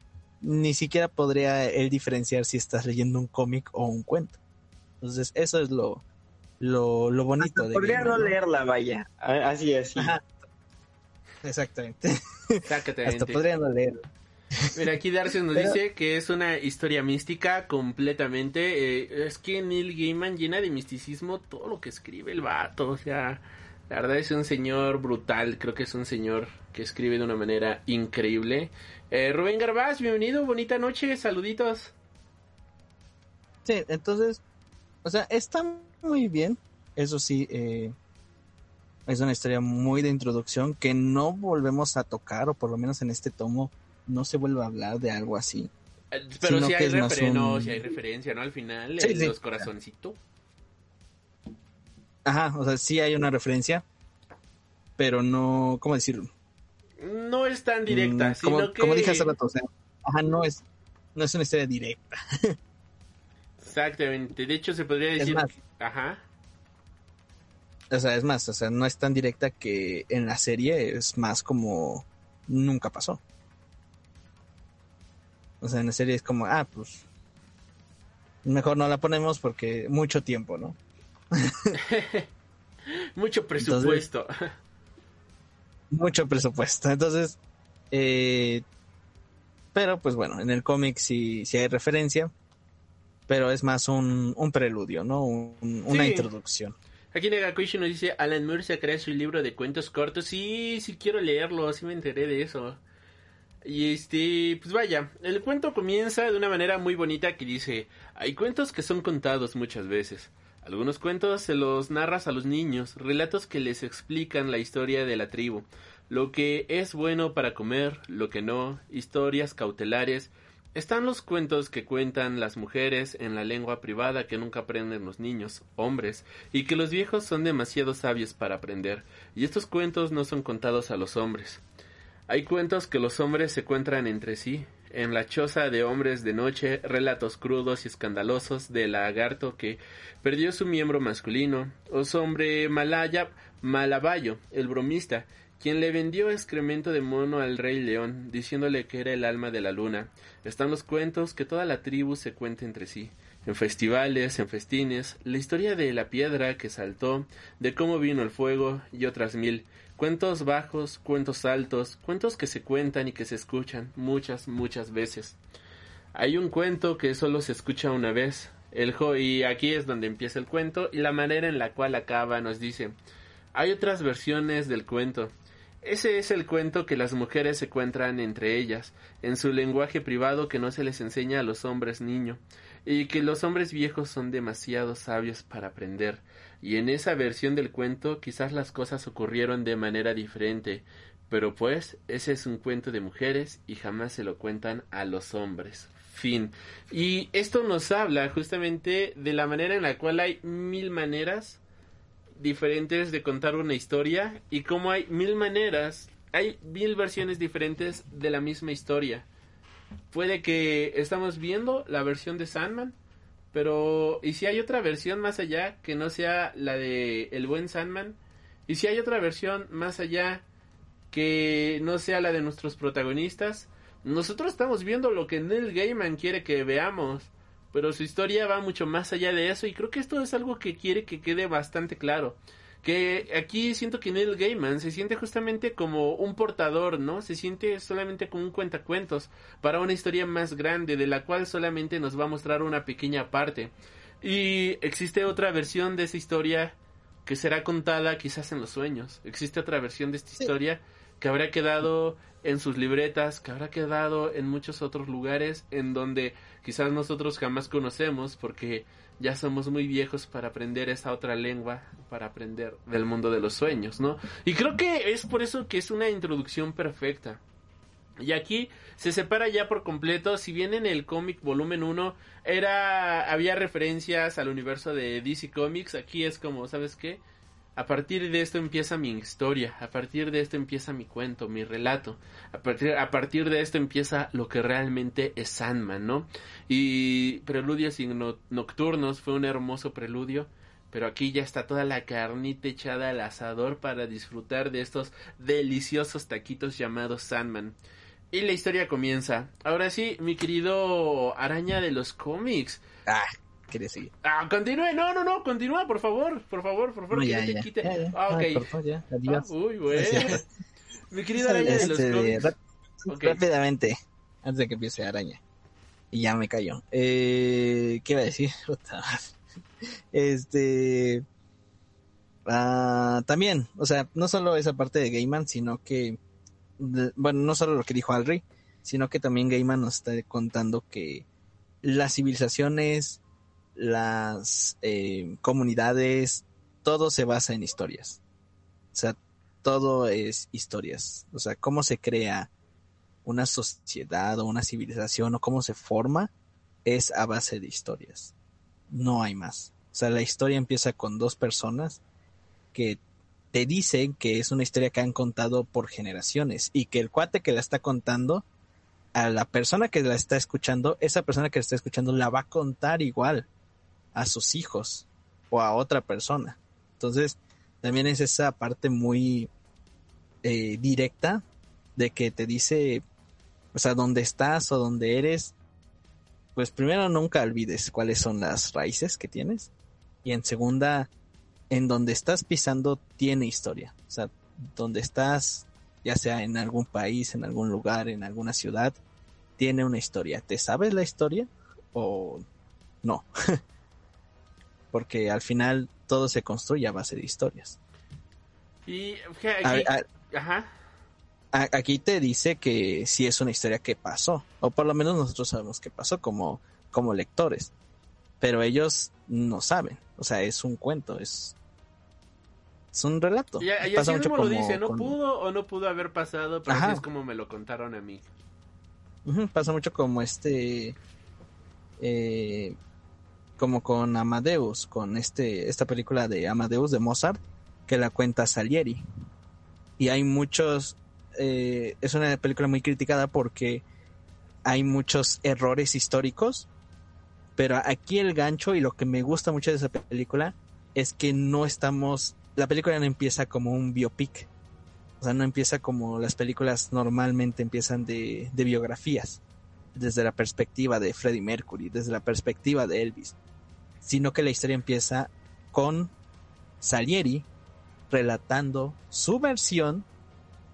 ni siquiera podría él diferenciar si estás leyendo un cómic o un cuento. Entonces, eso es lo, lo, lo bonito de Podría no leerla, vaya. A- Así, así. Ajá. Exactamente. Hasta podría no leer. Mira, aquí Darcy nos Pero- dice que es una historia mística completamente. eh, es que Neil Gaiman llena de misticismo todo lo que escribe el vato. O sea, la verdad es un señor brutal. Creo que es un señor que escribe de una manera increíble. Eh, Rubén Garbaz, bienvenido, bonita noche, saluditos. Sí, entonces, o sea, está muy bien. Eso sí, eh, es una historia muy de introducción que no volvemos a tocar, o por lo menos en este tomo no se vuelve a hablar de algo así. Eh, Pero si hay, no, un- sí hay referencia, ¿no? Al final, Sí, sí. los corazoncitos. Ajá, o sea, sí hay una referencia, pero no, ¿cómo decirlo? No es tan directa, Mm, sino como, que... como dije hace rato, o sea, ajá, no es, no es una historia directa. Exactamente, de hecho se podría decir... más. Ajá. O sea, es más, o sea, no es tan directa que en la serie es más como nunca pasó. O sea, en la serie es como, ah, pues mejor no la ponemos porque mucho tiempo, ¿no? Mucho presupuesto. mucho presupuesto. Entonces, eh, pero pues bueno, en el cómic sí, sí hay referencia, pero es más un, un preludio, ¿no? Un- una Sí. introducción. Aquí Negakuishi nos dice, Alan Moore se crea su libro de cuentos cortos. Sí, sí quiero leerlo, sí me enteré de eso. Y este, pues vaya, el cuento comienza de una manera muy bonita que dice, hay cuentos que son contados muchas veces. Algunos cuentos se los narras a los niños, relatos que les explican la historia de la tribu, lo que es bueno para comer, lo que no, historias cautelares. Están los cuentos que cuentan las mujeres en la lengua privada que nunca aprenden los niños, hombres, y que los viejos son demasiado sabios para aprender, y estos cuentos no son contados a los hombres. Hay cuentos que los hombres se cuentan entre sí. En la choza de hombres de noche, relatos crudos y escandalosos del lagarto que perdió su miembro masculino, o sobre Malaya, Malabayo, el bromista, quien le vendió excremento de mono al rey león, diciéndole que era el alma de la luna. Están los cuentos que toda la tribu se cuenta entre sí. En festivales, en festines, la historia de la piedra que saltó, de cómo vino el fuego y otras mil. Cuentos bajos, cuentos altos, cuentos que se cuentan y que se escuchan muchas, muchas veces. Hay un cuento que solo se escucha una vez. El jo y aquí es donde empieza el cuento y la manera en la cual acaba nos dice. Hay otras versiones del cuento. Ese es el cuento que las mujeres se cuentan entre ellas, en su lenguaje privado que no se les enseña a los hombres niño, y que los hombres viejos son demasiado sabios para aprender. Y en esa versión del cuento quizás las cosas ocurrieron de manera diferente, pero pues ese es un cuento de mujeres y jamás se lo cuentan a los hombres. Fin. Y esto nos habla justamente de la manera en la cual hay mil maneras diferentes de contar una historia y cómo hay mil maneras, hay mil versiones diferentes de la misma historia. Puede que estamos viendo la versión de Sandman, pero ¿y si hay otra versión más allá que no sea la de el buen Sandman? ¿Y si hay otra versión más allá que no sea la de nuestros protagonistas? Nosotros estamos viendo lo que Neil Gaiman quiere que veamos, pero su historia va mucho más allá de eso y creo que esto es algo que quiere que quede bastante claro. Que aquí siento que Neil Gaiman se siente justamente como un portador, ¿no? Se siente solamente como un cuentacuentos para una historia más grande de la cual solamente nos va a mostrar una pequeña parte. Y existe otra versión de esa historia que será contada quizás en los sueños. Existe otra versión de esta historia que habrá quedado en sus libretas, que habrá quedado en muchos otros lugares en donde quizás nosotros jamás conocemos porque ya somos muy viejos para aprender esa otra lengua, para aprender del mundo de los sueños, ¿no? Y creo que es por eso que es una introducción perfecta. Y aquí se separa ya por completo, si bien en el cómic volumen 1 era había referencias al universo de DC Comics, aquí es como, ¿sabes qué? A partir de esto empieza mi historia, a partir de esto empieza mi cuento, mi relato, a partir, a partir de esto empieza lo que realmente es Sandman, ¿no? Y Preludios y no- Nocturnos fue un hermoso preludio, pero aquí ya está toda la carnita echada al asador para disfrutar de estos deliciosos taquitos llamados Sandman. Y la historia comienza. Ahora sí, mi querido araña de los cómics. Ah, quería seguir. Ah, continúe, no, no, no, continúa, por favor, por favor, por favor, No, que ya, no te ya, quite. ya. Ah, ok. Ah, cortó, ya, adiós. Ah, uy. Gracias. Mi querido araña de los Este. Rápidamente, antes de que empiece araña. Y ya me cayó. Eh, ¿Qué iba a decir? Este. ah, también, o sea, no solo esa parte de Gaiman, sino que. de- bueno, no solo lo que dijo Alri, sino que también Gaiman nos está contando que las civilizaciones, las eh, comunidades, todo se basa en historias. O sea, todo es historias. O sea, cómo se crea una sociedad o una civilización o cómo se forma es a base de historias. No hay más. O sea, la historia empieza con dos personas que te dicen que es una historia que han contado por generaciones y que el cuate que la está contando a la persona que la está escuchando, esa persona que la está escuchando la va a contar igual a sus hijos o a otra persona. Entonces, también es esa parte muy eh, directa de que te dice, o sea, dónde estás o dónde eres, pues primero nunca olvides cuáles son las raíces que tienes y en segunda, en donde estás pisando tiene historia, o sea, donde estás ya sea en algún país, en algún lugar, en alguna ciudad, tiene una historia. ¿Te sabes la historia o no? Porque al final todo se construye a base de historias. Y aquí, A- a- ajá. a- aquí te dice que sí es una historia que pasó, o por lo menos nosotros sabemos que pasó como, como lectores, pero ellos no saben, o sea, es un cuento, es, es un relato. Y, y Pasa así mucho mismo lo como dice, no con- pudo o no pudo haber pasado, pero así es como me lo contaron a mí. Pasa mucho como este, eh, como con Amadeus, con este, esta película de Amadeus de Mozart, que la cuenta Salieri. Y hay muchos, eh, es una película muy criticada porque hay muchos errores históricos, pero aquí el gancho y lo que me gusta mucho de esa película es que no estamos, la película no empieza como un biopic, o sea, no empieza como las películas normalmente empiezan de, de biografías, desde la perspectiva de Freddie Mercury, desde la perspectiva de Elvis, sino que la historia empieza con Salieri relatando su versión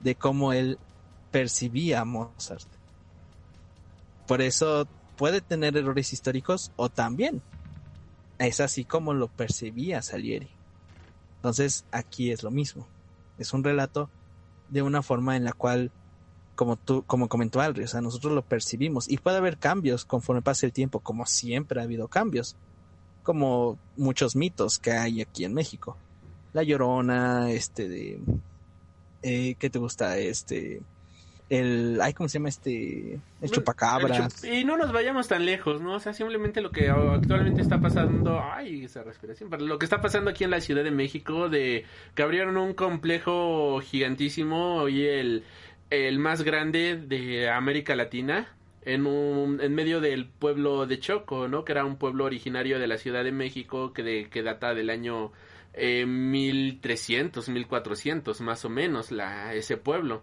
de cómo él percibía a Mozart. Por eso puede tener errores históricos o también es así como lo percibía Salieri. Entonces aquí es lo mismo. Es un relato de una forma en la cual, como tú, como comentó Alri, o sea, nosotros lo percibimos y puede haber cambios conforme pase el tiempo, como siempre ha habido cambios, como muchos mitos que hay aquí en México. La Llorona, este de, eh, ¿qué te gusta? Este, el, ay, ¿cómo se llama este? El chupacabras. El chup- Y no nos vayamos tan lejos, ¿no? O sea, simplemente lo que actualmente está pasando, ay, esa respiración, pero lo que está pasando aquí en la Ciudad de México, de que abrieron un complejo gigantísimo y el, el más grande de América Latina. En, un, en medio del pueblo de Choco, ¿no? Que era un pueblo originario de la Ciudad de México que, de, que data del año eh, 1300, 1400 más o menos, la, ese pueblo.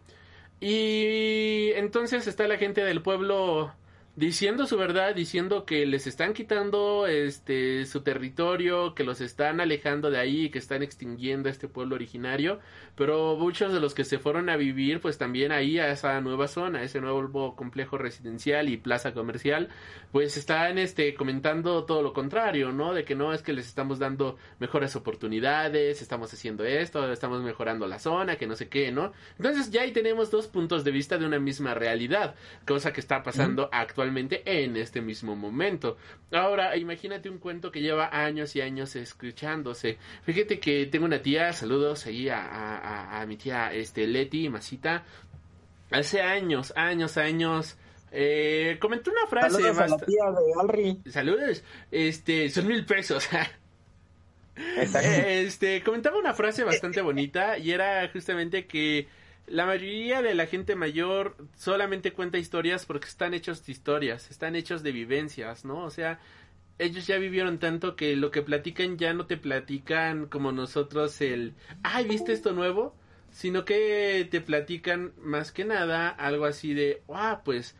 Y entonces está la gente del pueblo diciendo su verdad, diciendo que les están quitando este su territorio, que los están alejando de ahí, que están extinguiendo a este pueblo originario, pero muchos de los que se fueron a vivir pues también ahí a esa nueva zona, a ese nuevo complejo residencial y plaza comercial, pues están este comentando todo lo contrario, ¿no? De que no es que les estamos dando mejores oportunidades, estamos haciendo esto, estamos mejorando la zona, que no sé qué, ¿no? Entonces ya ahí tenemos dos puntos de vista de una misma realidad, cosa que está pasando actualmente en este mismo momento. Ahora, imagínate un cuento que lleva años y años escuchándose. Fíjate que tengo una tía, saludos ahí a, a- a- a mi tía este Leti Masita. Hace años, años, años. Eh, comentó una frase. Saludos a la tía de Alri. Saludos. Este, son mil pesos. Exacto. Este, comentaba una frase bastante bonita y era justamente que la mayoría de la gente mayor solamente cuenta historias porque están hechos de historias, están hechos de vivencias, ¿no? O sea, ellos ya vivieron tanto que lo que platican ya no te platican como nosotros el, ay, ¿viste esto nuevo? Sino que te platican más que nada algo así de, ah, pues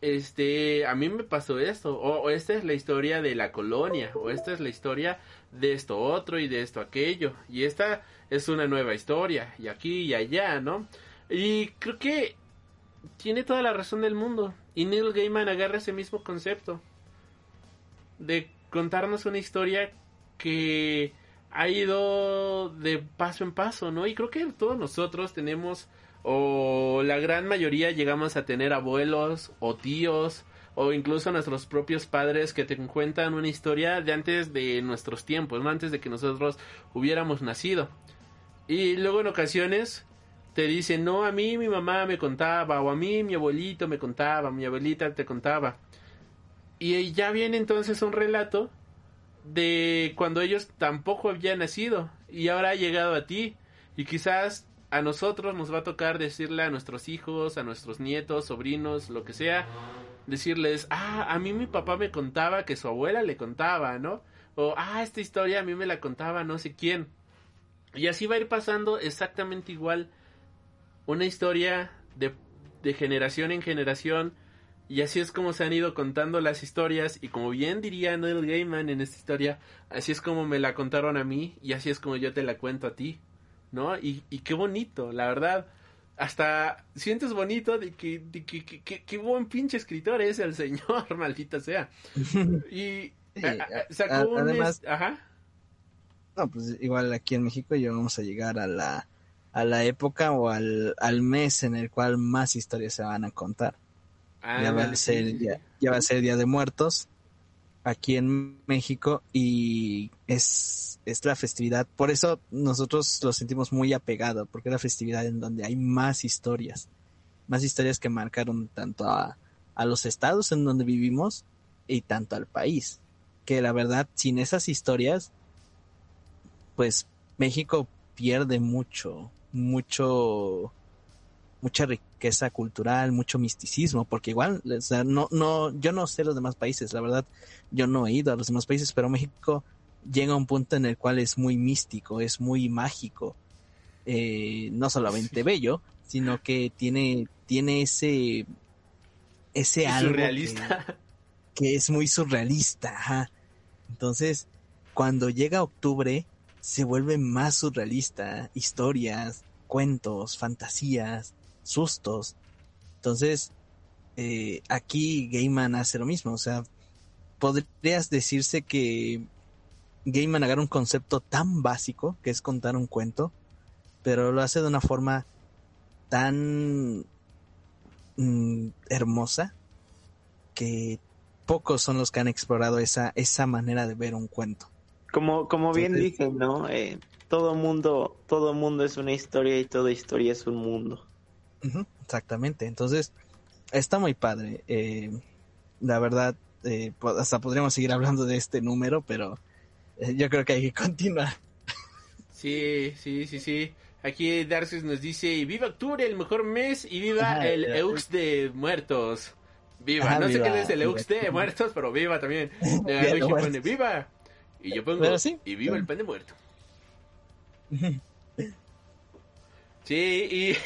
este, a mí me pasó esto, o, o esta es la historia de la colonia, o esta es la historia de esto otro y de esto aquello, y esta es una nueva historia, y aquí y allá, ¿no? Y creo que tiene toda la razón del mundo, y Neil Gaiman agarra ese mismo concepto, de contarnos una historia que ha ido de paso en paso, ¿no? Y creo que todos nosotros tenemos o la gran mayoría llegamos a tener abuelos o tíos o incluso nuestros propios padres que te cuentan una historia de antes de nuestros tiempos, no antes de que nosotros hubiéramos nacido. Y luego en ocasiones te dicen, no, a mí mi mamá me contaba, o a mí mi abuelito me contaba, mi abuelita te contaba. Y ya viene entonces un relato de cuando ellos tampoco habían nacido y ahora ha llegado a ti y quizás a nosotros nos va a tocar decirle a nuestros hijos, a nuestros nietos, sobrinos, lo que sea, decirles, ah, a mí mi papá me contaba que su abuela le contaba, ¿no? O, ah, esta historia a mí me la contaba no sé quién. Y así va a ir pasando exactamente igual una historia de, de generación en generación. Y así es como se han ido contando las historias. Y como bien diría Neil Gaiman en esta historia, así es como me la contaron a mí y así es como yo te la cuento a ti. ¿No? Y, y qué bonito, la verdad. hasta sientes bonito de que, de que, que, que- que buen pinche escritor es el señor, maldita sea. Y Sí, a- a- a- sacó un... además- es- Ajá. No, pues igual aquí en México ya vamos a llegar a la, a la época o al, al mes en el cual más historias se van a contar. ya va a ser, ya va a ser Día de Muertos aquí en México y es, es la festividad. Por eso nosotros lo sentimos muy apegado, porque es la festividad en donde hay más historias, más historias que marcaron tanto a, a los estados en donde vivimos y tanto al país. Que la verdad, sin esas historias, pues México pierde mucho, mucho, mucha riqueza cultural, mucho misticismo, porque igual, o sea, no, no, yo no sé los demás países, la verdad, yo no he ido a los demás países, pero México llega a un punto en el cual es muy místico, es muy mágico, eh, no solamente bello, sino que tiene, tiene ese, ese algo que- surrealista. que es muy surrealista. ajá. Entonces, cuando llega octubre, se vuelve más surrealista. Historias, cuentos, fantasías, sustos. Entonces, eh, aquí Gaiman hace lo mismo. O sea, podrías decirse que Gaiman agarra un concepto tan básico, que es contar un cuento, pero lo hace de una forma tan mm, hermosa que pocos son los que han explorado esa, esa manera de ver un cuento. Como, como bien Entonces- dicen, ¿no? Eh, todo mundo, todo mundo es una historia y toda historia es un mundo. Exactamente. Entonces, está muy padre. Eh, la verdad, eh, hasta podríamos seguir hablando de este número, pero eh, yo creo que hay que continuar. Sí, sí, sí, sí. Aquí Darcy nos dice, viva octubre, el mejor mes, y viva Ajá, el pero- Eux de muertos. Viva, Ajá, no sé qué es el. Eux de muertos, pero viva también. Muertos. viva. Y yo pongo, sí. y viva el pan de muerto. Sí, y,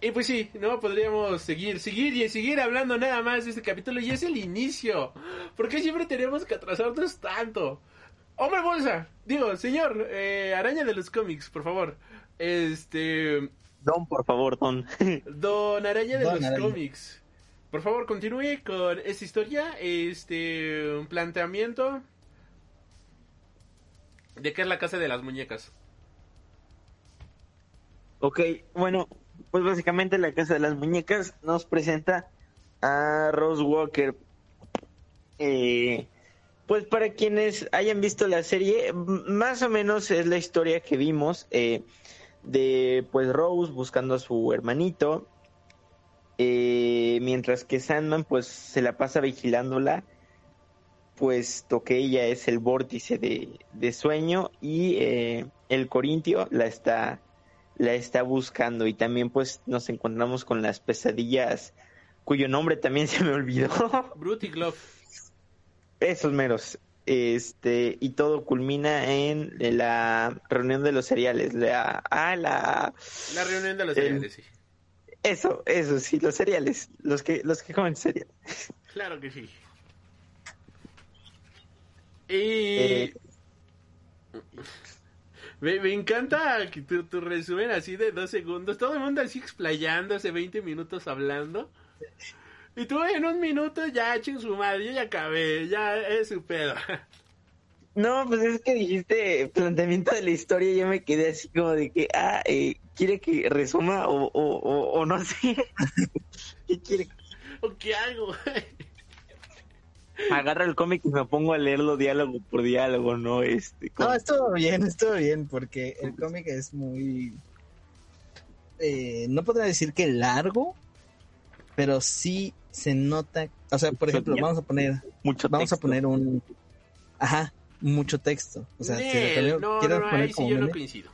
y pues sí, no podríamos seguir, seguir y seguir hablando nada más de este capítulo y es el inicio. ¿Por qué siempre tenemos que atrasarnos tanto? Hombre bolsa, digo, señor, eh, araña de los cómics, por favor. Este, Don, por favor, Don. don araña de Don los Araña. cómics. Por favor, continúe con esta historia, este, un planteamiento de qué es la casa de las muñecas. Ok, bueno, pues básicamente la Casa de las Muñecas nos presenta a Rose Walker. Eh, pues para quienes hayan visto la serie, más o menos es la historia que vimos eh, de pues Rose buscando a su hermanito, eh, mientras que Sandman pues se la pasa vigilándola, puesto que ella es el vórtice de, de sueño y eh, el Corintio la está la está buscando y también pues nos encontramos con las pesadillas cuyo nombre también se me olvidó Brute y Glove. esos meros este y todo culmina en la reunión de los cereales la ah la La reunión de los Eh, cereales, sí. eso eso sí los cereales los que los que comen cereal Claro que sí. Y... Eh. Me, me encanta que tu, tu resumen así de dos segundos. Todo el mundo así explayándose 20 minutos hablando. Y tú en un minuto ya, ching su madre, yo ya acabé, ya es su pedo. no pues es que dijiste planteamiento de la historia y yo me quedé así como de que ah eh, quiere que resuma o, o, o, o no sé qué quiere ¿O qué hago? Agarro el cómic y me pongo a leerlo diálogo por diálogo, ¿no? Este, con- No, estuvo bien, estuvo bien, porque el cómic es muy... eh, no podría decir que largo, pero sí se nota... O sea, por ejemplo, vamos a poner... mucho Vamos a texto. poner un... Ajá, mucho texto. O sea, si Nel, lo no, quieres no, no, poner ahí sí yo no coincido.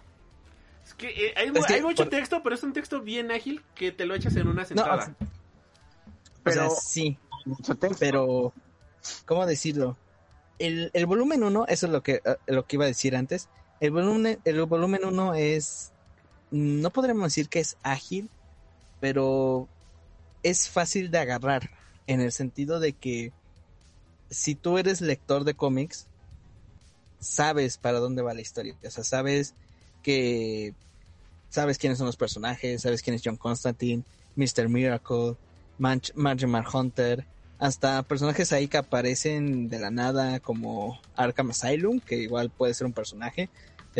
Es que eh, hay, Es que hay mucho por- texto, pero es un texto bien ágil que te lo echas en una No, sentada. o sea, Pero- o sea, sí, mucho texto. pero ¿cómo decirlo? El, el volumen 1, eso es lo que eh, lo que iba a decir antes. El volumen el volumen 1 es no podríamos decir que es ágil, pero es fácil de agarrar en el sentido de que si tú eres lector de cómics sabes para dónde va la historia, o sea, sabes que sabes quiénes son los personajes, sabes quién es John Constantine, Mr. Miracle, Marge Hunter, hasta personajes ahí que aparecen de la nada como Arkham Asylum, que igual puede ser un personaje,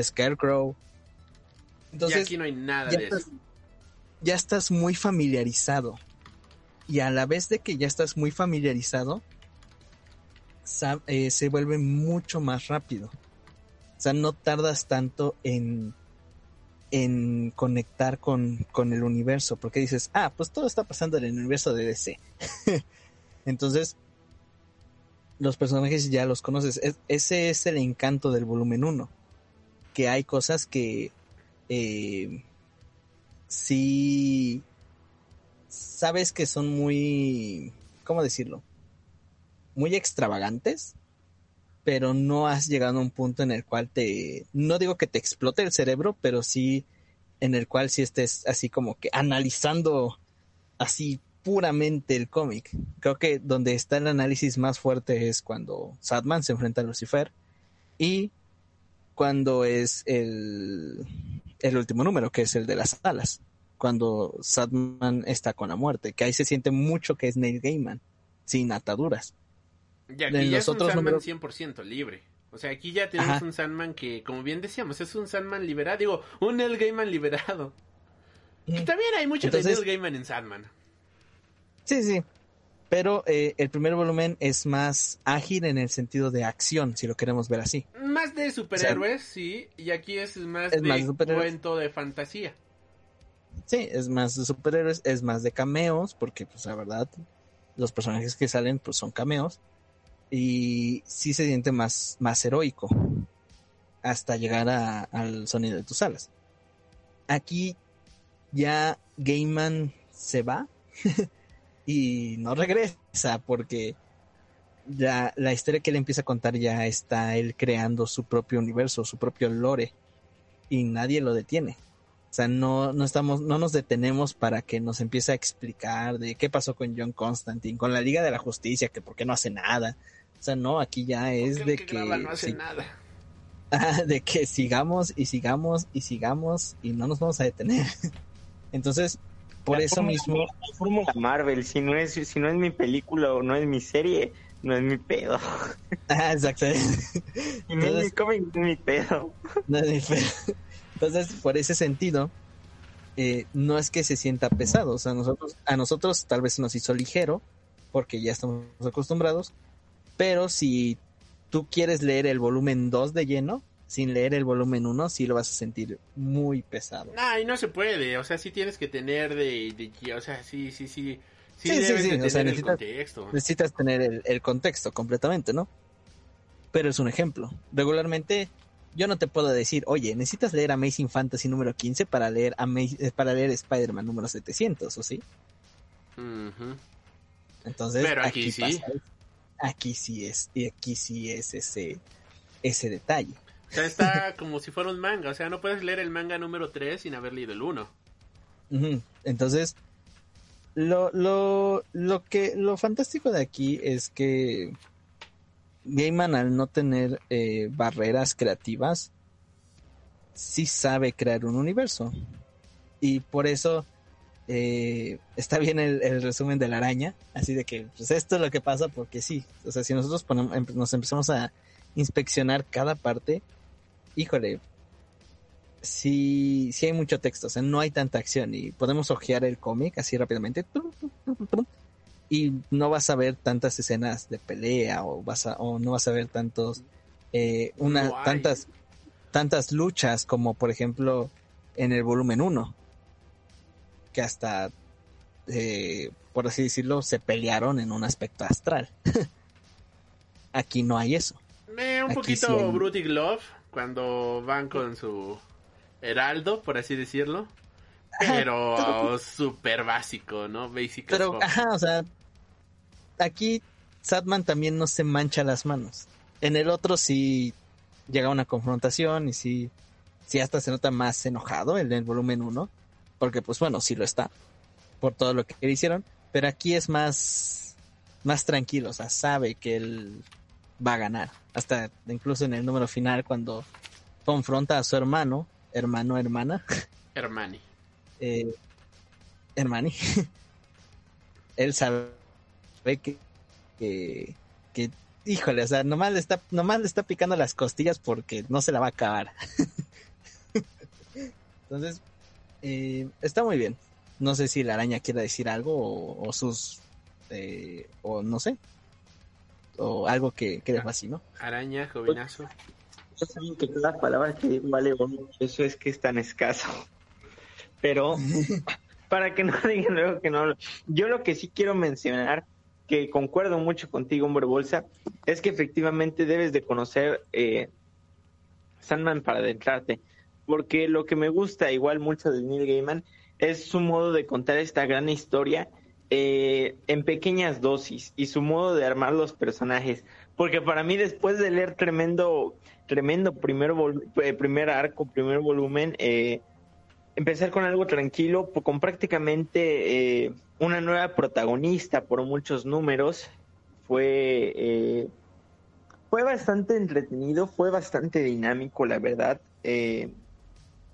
Scarecrow. Entonces, y aquí no hay nada de estás, eso. Ya estás muy familiarizado. Y a la vez de que ya estás muy familiarizado, eh, se vuelve mucho más rápido. O sea, no tardas tanto en, en conectar con, con el universo, porque dices, ah, pues todo está pasando en el universo de DC. Entonces, los personajes ya los conoces. ese es el encanto del volumen 1. Que hay cosas que eh, sí sabes que son muy, ¿cómo decirlo? Muy extravagantes, pero no has llegado a un punto en el cual te, no digo que te explote el cerebro, pero sí en el cual sí estés así como que analizando así puramente el cómic. Creo que donde está el análisis más fuerte es cuando Sadman se enfrenta a Lucifer y cuando es el, el último número, que es el de las alas, cuando Sadman está con la muerte, que ahí se siente mucho que es Neil Gaiman, sin ataduras. Y aquí ya es un Sandman 100% libre. O sea, aquí ya tenemos un Sandman que, como bien decíamos, es un Sandman liberado. Digo, un Neil Gaiman liberado. Y también hay mucho de Neil Gaiman en Sandman. Sí, sí. Pero eh, el primer volumen es más ágil en el sentido de acción, si lo queremos ver así. Más de superhéroes, sí. Y aquí es más de cuento de fantasía. Sí, es más de superhéroes, es más de cameos, porque pues la verdad, los personajes que salen pues son cameos. Y sí se siente más, más heroico hasta llegar al sonido de tus alas. Aquí ya Gaiman se va y no regresa porque ya la historia que él empieza a contar ya está él creando su propio universo, su propio lore y nadie lo detiene. O sea, no, no estamos, no nos detenemos para que nos empiece a explicar de qué pasó con John Constantine, con la Liga de la Justicia, que por qué no hace nada. O sea, no, aquí ya es de que, no hace nada. de que sigamos y sigamos y sigamos y no nos vamos a detener. Entonces, por eso mismo. Fórmula Marvel, si no, es, si no es mi película o no es mi serie, no es mi pedo. Ah, exactamente. Y no es mi cómic, no es mi pedo. No es mi pedo. Entonces, por ese sentido, eh, no es que se sienta pesado. O sea, nosotros, a nosotros tal vez nos hizo ligero, porque ya estamos acostumbrados. Pero si tú quieres leer el volumen 2 de lleno, sin leer el volumen 1, sí lo vas a sentir muy pesado. No, y no se puede, o sea, sí tienes que tener de, de o sea, sí, sí, sí. Sí, sí, sí, sí. o sea, necesitas, necesitas tener el, el, contexto completamente, ¿no? Pero es un ejemplo. Regularmente yo no te puedo decir, oye, necesitas leer Amazing Fantasy número 15 para leer, eh, para leer Spider-Man número 700, ¿o sí? Entonces, Pero aquí, sí. aquí sí es, y aquí sí es ese, ese detalle. Sea, está como si fuera un manga. O sea, no puedes leer el manga número 3 sin haber leído el 1. Entonces, lo, lo, lo que, lo fantástico de aquí es que Gaiman al no tener eh, barreras creativas, sí sabe crear un universo. Y por eso eh, está bien el, resumen de la araña, así de que pues esto es lo que pasa porque sí. O sea, si nosotros em, nos empezamos a inspeccionar cada parte, híjole, sí, sí hay mucho texto, o sea, no hay tanta acción y podemos ojear el cómic así rápidamente y no vas a ver tantas escenas de pelea o vas a, o no vas a ver tantos eh, una tantas tantas luchas como por ejemplo en el volumen 1 que hasta eh, por así decirlo se pelearon en un aspecto astral. Aquí no hay eso. Un poquito sí Love cuando van con su heraldo, por así decirlo. Pero súper básico, ¿no? Basic Pero, ajá, o sea, aquí Sadman también no se mancha las manos. En el otro sí llega una confrontación y sí, sí hasta se nota más enojado en el volumen 1. Porque, pues bueno, sí lo está. Por todo lo que hicieron. Pero aquí es más, más tranquilo, o sea, sabe que él va a ganar. Hasta incluso en el número final cuando confronta a su hermano, hermano, hermana, Hermani. eh, Hermani, él sabe que, que, que, híjole, o sea, nomás le está, nomás le está picando las costillas porque no se la va a acabar. Entonces, eh, está muy bien. No sé si la araña quiere decir algo o, o sus, eh, o no sé, o algo que, que le fascinó. Araña, jovenazo. Ya saben que cada palabra que vale eso es que es tan escaso. Pero, para que no digan luego que no hablo, yo lo que sí quiero mencionar, que concuerdo mucho contigo, hombre bolsa, es que efectivamente debes de conocer eh, Sandman para adentrarte. Porque lo que me gusta igual mucho de Neil Gaiman es su modo de contar esta gran historia eh, en pequeñas dosis y su modo de armar los personajes. Porque para mí después de leer tremendo, tremendo primer, eh, primer arco, primer volumen, eh, empezar con algo tranquilo, con prácticamente una nueva protagonista por muchos números, fue, fue bastante entretenido, fue bastante dinámico, la verdad. El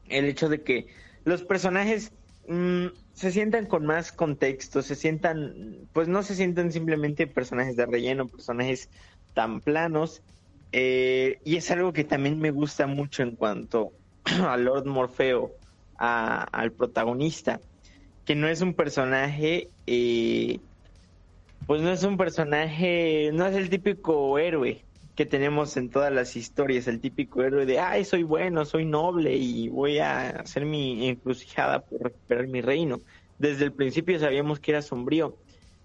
hecho de que los personajes mm, se sientan con más contexto, se sientan, pues no se sientan simplemente personajes de relleno, personajes tan planos. eh, y es algo que también me gusta mucho en cuanto a Lord Morfeo, al protagonista, que no es un personaje, eh, pues no es un personaje, no es el típico héroe que tenemos en todas las historias, el típico héroe de, ay, soy bueno, soy noble y voy a hacer mi encrucijada por recuperar mi reino. Desde el principio sabíamos que era sombrío,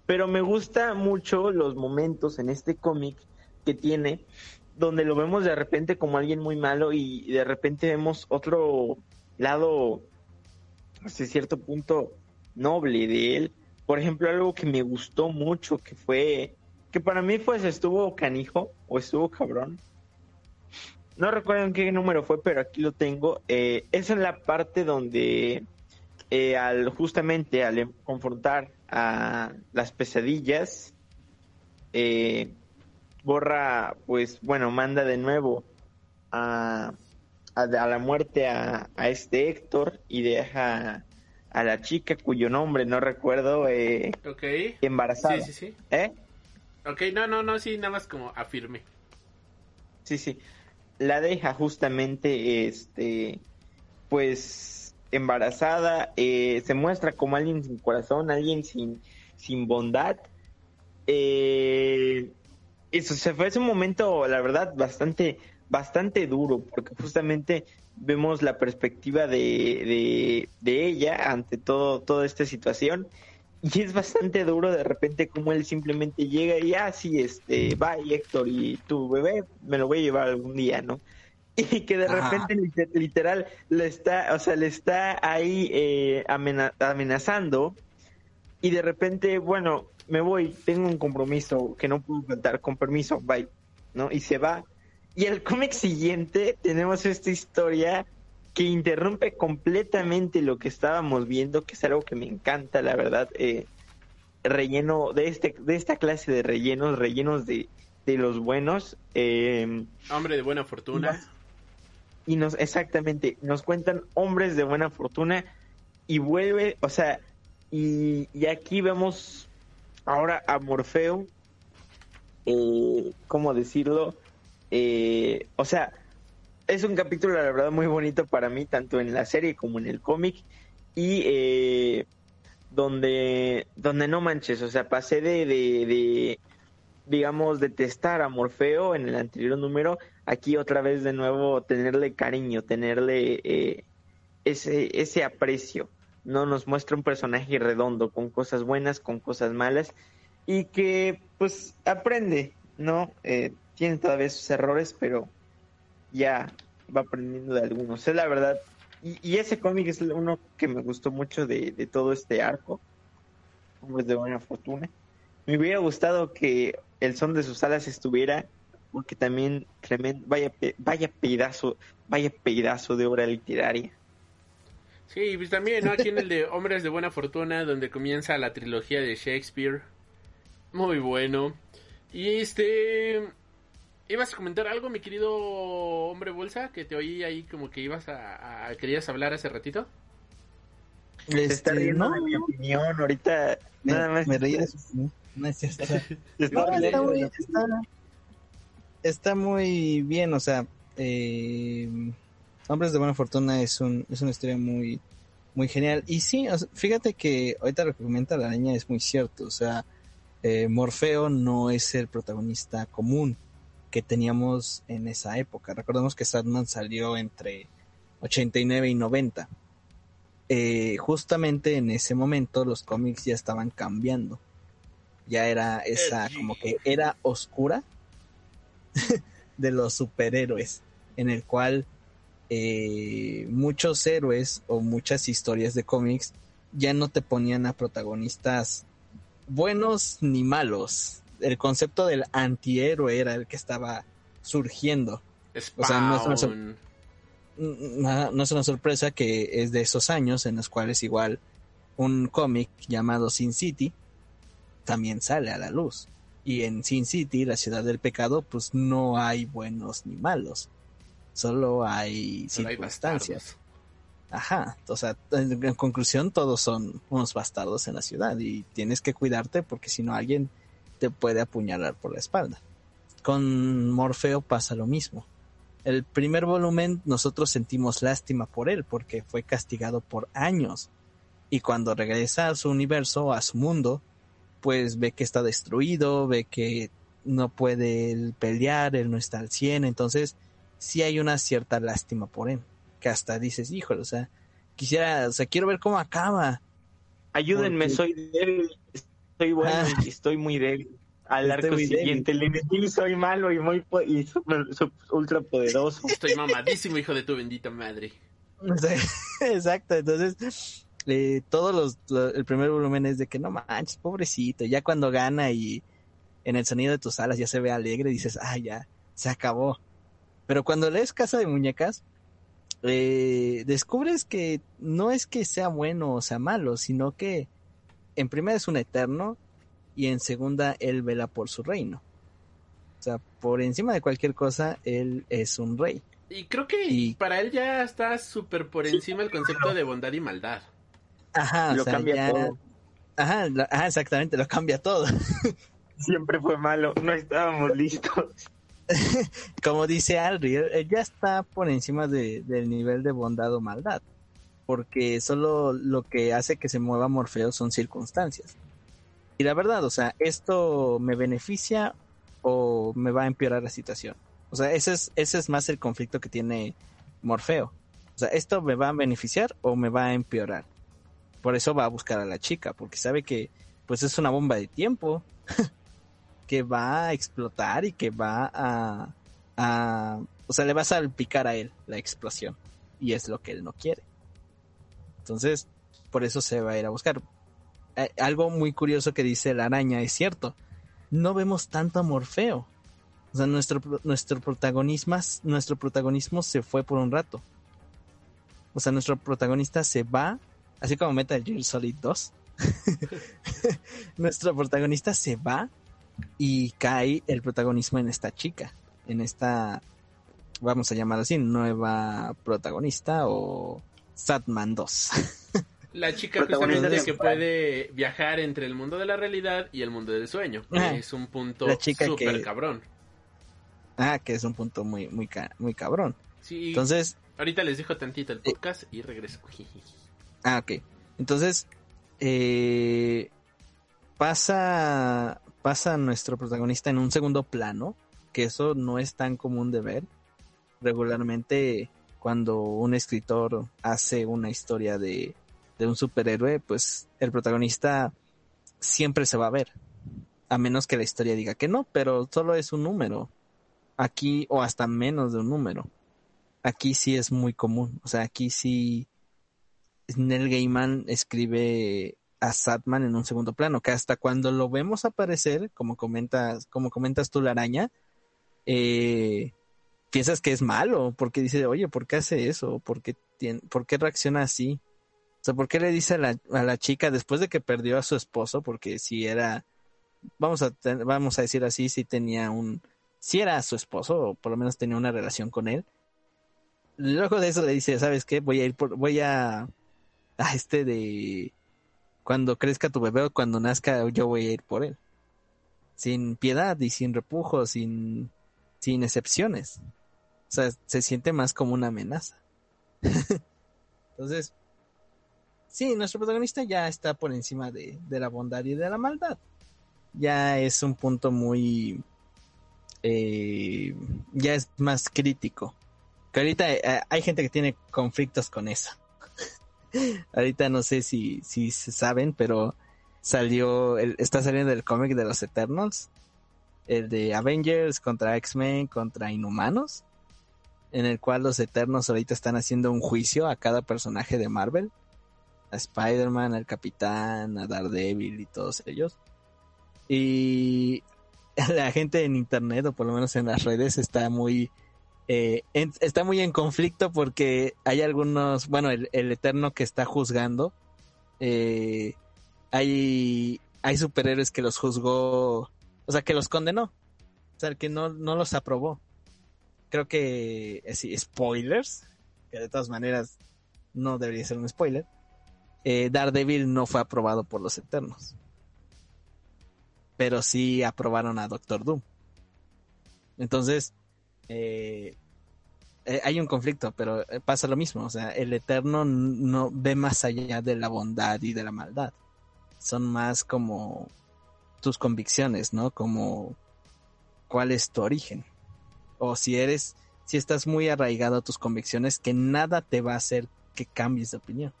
pero me gusta mucho los momentos en este cómic que tiene donde lo vemos de repente como alguien muy malo y de repente vemos otro lado hasta cierto punto noble de él. Por ejemplo, algo que me gustó mucho que fue que para mí pues estuvo canijo o estuvo cabrón. No recuerdo en qué número fue, pero aquí lo tengo. Eh, es en la parte donde eh, al justamente al confrontar a las pesadillas, eh, borra, pues bueno, manda de nuevo a, a, a la muerte a, a este Héctor y deja a la chica cuyo nombre no recuerdo eh, Ok. embarazada. Sí, sí, sí. ¿Eh? Ok, no, no, no, sí, nada más como afirme. Sí, sí. La deja justamente, este, pues, embarazada. eh, se muestra como alguien sin corazón, alguien sin, sin bondad. Eh, eso se fue ese momento, la verdad, bastante, bastante duro, porque justamente vemos la perspectiva de, de, de ella ante todo, toda esta situación. Y es bastante duro de repente como él simplemente llega y así, este, bye Héctor, y tu bebé me lo voy a llevar algún día, ¿no? Y que de Ajá. repente liter- literal le está, o sea, le está ahí eh, amena- amenazando y de repente, bueno, me voy, tengo un compromiso que no puedo faltar, con permiso, bye, ¿no? Y se va. Y el cómic siguiente tenemos esta historia que interrumpe completamente lo que estábamos viendo, que es algo que me encanta, la verdad. eh, relleno de este de esta clase de rellenos, rellenos de, de los buenos. eh, Hombre de buena fortuna. y nos, exactamente, nos cuentan hombres de buena fortuna y vuelve, o sea, y, y aquí vemos ahora a Morfeo, eh, ¿cómo decirlo? Eh, o sea, es un capítulo, la verdad, muy bonito para mí, tanto en la serie como en el cómic, y eh, donde, donde no manches, o sea, pasé de, de, de, digamos, detestar a Morfeo en el anterior número, aquí otra vez de nuevo tenerle cariño, tenerle eh, ese, ese aprecio, ¿no? Nos muestra un personaje redondo, con cosas buenas, con cosas malas, y que pues aprende, ¿no? Eh, tiene todavía sus errores, pero ya va aprendiendo de algunos. Es la verdad. Y, ese cómic es uno que me gustó mucho de, de todo este arco. Hombres de buena fortuna. Me hubiera gustado que el son de sus alas estuviera, porque también tremendo, vaya, vaya pedazo, vaya pedazo de obra literaria. Sí, pues también, ¿no? En el de Hombres de Buena Fortuna, donde comienza la trilogía de Shakespeare. Muy bueno. Y este... ¿Ibas a comentar algo, mi querido hombre bolsa? Que te oí ahí como que ibas a... a- querías hablar hace ratito. Se está Este, riendo no, de mi opinión. Ahorita me, nada más. me reí de su opinión. No es cierto. se está No, está, riendo muy, está, está muy bien, o sea, eh, Hombres de Buena Fortuna es, un, es una historia muy, muy genial. Y sí, o sea, fíjate que ahorita lo que comenta la araña es muy cierto, o sea, eh, Morfeo no es el protagonista común que teníamos en esa época. Recordemos que Sandman salió entre 89 y 90. Eh, justamente en ese momento los cómics ya estaban cambiando. Ya era esa como que era oscura de los superhéroes, en el cual eh, muchos héroes o muchas historias de cómics ya no te ponían a protagonistas buenos ni malos. El concepto del antihéroe era el que estaba surgiendo. Spawn. O sea, no es una sor- no no es una sorpresa que es de esos años en los cuales igual un cómic llamado Sin City también sale a la luz. Y en Sin City, la ciudad del pecado, pues no hay buenos ni malos. Solo hay circunstancias. Ajá, o sea, en, en conclusión todos son unos bastardos en la ciudad y tienes que cuidarte porque si no alguien te puede apuñalar por la espalda. Con Morfeo pasa lo mismo. El primer volumen nosotros sentimos lástima por él porque fue castigado por años y cuando regresa a su universo, a su mundo, pues ve que está destruido, ve que no puede él pelear, él no está al 100, entonces sí hay una cierta lástima por él que hasta dices, híjole, o sea, quisiera, o sea, quiero ver cómo acaba. Ayúdenme, Porque- soy débil. Soy bueno Ah. y estoy muy débil. Al Estoy arco siguiente, el enemigo soy malo y muy po- y super- ultra poderoso. Estoy mamadísimo, hijo de tu bendita madre. Exacto, entonces eh, todos los, lo- el primer volumen es de que no manches, pobrecito, ya cuando gana y en el sonido de tus alas ya se ve alegre, dices, ah, ya, se acabó. Pero cuando lees Casa de Muñecas, eh, descubres que no es que sea bueno o sea malo, sino que en primera es un eterno y en segunda él vela por su reino. O sea, por encima de cualquier cosa, él es un rey. Y creo que Y- para él ya está súper por encima el concepto de bondad y maldad. Ajá, o Lo sea, cambia ya- todo. Ajá, lo- ajá, exactamente, lo cambia todo. Siempre fue malo, no estábamos listos. Como dice Alri, él, él ya está por encima de- del nivel de bondad o maldad. Porque solo lo que hace que se mueva Morfeo son circunstancias. Y la verdad, o sea, ¿esto me beneficia o me va a empeorar la situación? O sea, ese es, ese es más el conflicto que tiene Morfeo. O sea, ¿esto me va a beneficiar o me va a empeorar? Por eso va a buscar a la chica, porque sabe que pues es una bomba de tiempo que va a explotar y que va a, a o sea, le va a salpicar a él la explosión y es lo que él no quiere. Entonces, por eso se va a ir a buscar. Algo muy curioso que dice la araña es cierto. No vemos tanto a Morfeo. O sea, nuestro, nuestro, protagonismo, nuestro protagonismo se fue por un rato. O sea, nuestro protagonista se va, así como Metal Gear Solid 2. nuestro protagonista se va y cae el protagonismo en esta chica, en esta, vamos a llamar así, nueva protagonista o Satman 2. La chica justamente que temporal. puede viajar entre el mundo de la realidad y el mundo del sueño. Ajá. Es un punto súper que- cabrón. ah, que es un punto muy, muy, ca- muy cabrón. Sí, Entonces, ahorita les dejo tantito el podcast y regreso. Ah, ok. Entonces, eh, pasa, pasa nuestro protagonista en un segundo plano, que eso no es tan común de ver. Regularmente, cuando un escritor hace una historia de, de un superhéroe, pues el protagonista siempre se va a ver. A menos que la historia diga que no, pero solo es un número. Aquí, o hasta menos de un número. Aquí sí es muy común. O sea, aquí sí Neil Gaiman escribe a Satman en un segundo plano, que hasta cuando lo vemos aparecer, como comentas, como comentas tú la araña, eh, piensas que es malo, porque dice, oye, ¿por qué hace eso? ¿Por qué, ¿por qué reacciona así? O sea, ¿por qué le dice a la, a la chica después de que perdió a su esposo? Porque si era, vamos a, vamos a decir así, si tenía un, si era su esposo, o por lo menos tenía una relación con él. Luego de eso le dice, ¿sabes qué? Voy a ir por, voy a a este de cuando crezca tu bebé o cuando nazca yo voy a ir por él. Sin piedad y sin repujo, sin, sin excepciones. O sea, se siente más como una amenaza. Entonces, sí, nuestro protagonista ya está por encima de, de la bondad y de la maldad. Ya es un punto muy... eh, ya es más crítico. Que ahorita eh, hay gente que tiene conflictos con eso. ahorita no sé si, si se saben, pero salió, el- está saliendo el cómic de los Eternals. El de Avengers contra X-Men contra Inhumanos. En el cual los Eternos ahorita están haciendo un juicio a cada personaje de Marvel. A Spider-Man, al Capitán, a Daredevil y todos ellos. Y la gente en internet, o por lo menos en las redes, está muy eh, en- está muy en conflicto porque hay algunos, bueno, el, el Eterno que está juzgando, eh, hay, hay superhéroes que los juzgó, o sea, que los condenó, o sea, que no, no los aprobó. Creo que, eh, sí, spoilers, que de todas maneras no debería ser un spoiler. eh, Daredevil no fue aprobado por los Eternos. Pero sí aprobaron a Doctor Doom. Entonces, eh, eh, hay un conflicto, pero eh, pasa lo mismo. O sea, el Eterno no ve más allá de la bondad y de la maldad. Son más como tus convicciones, ¿no? Como cuál es tu origen. O si eres, si estás muy arraigado a tus convicciones, que nada te va a hacer que cambies de opinión.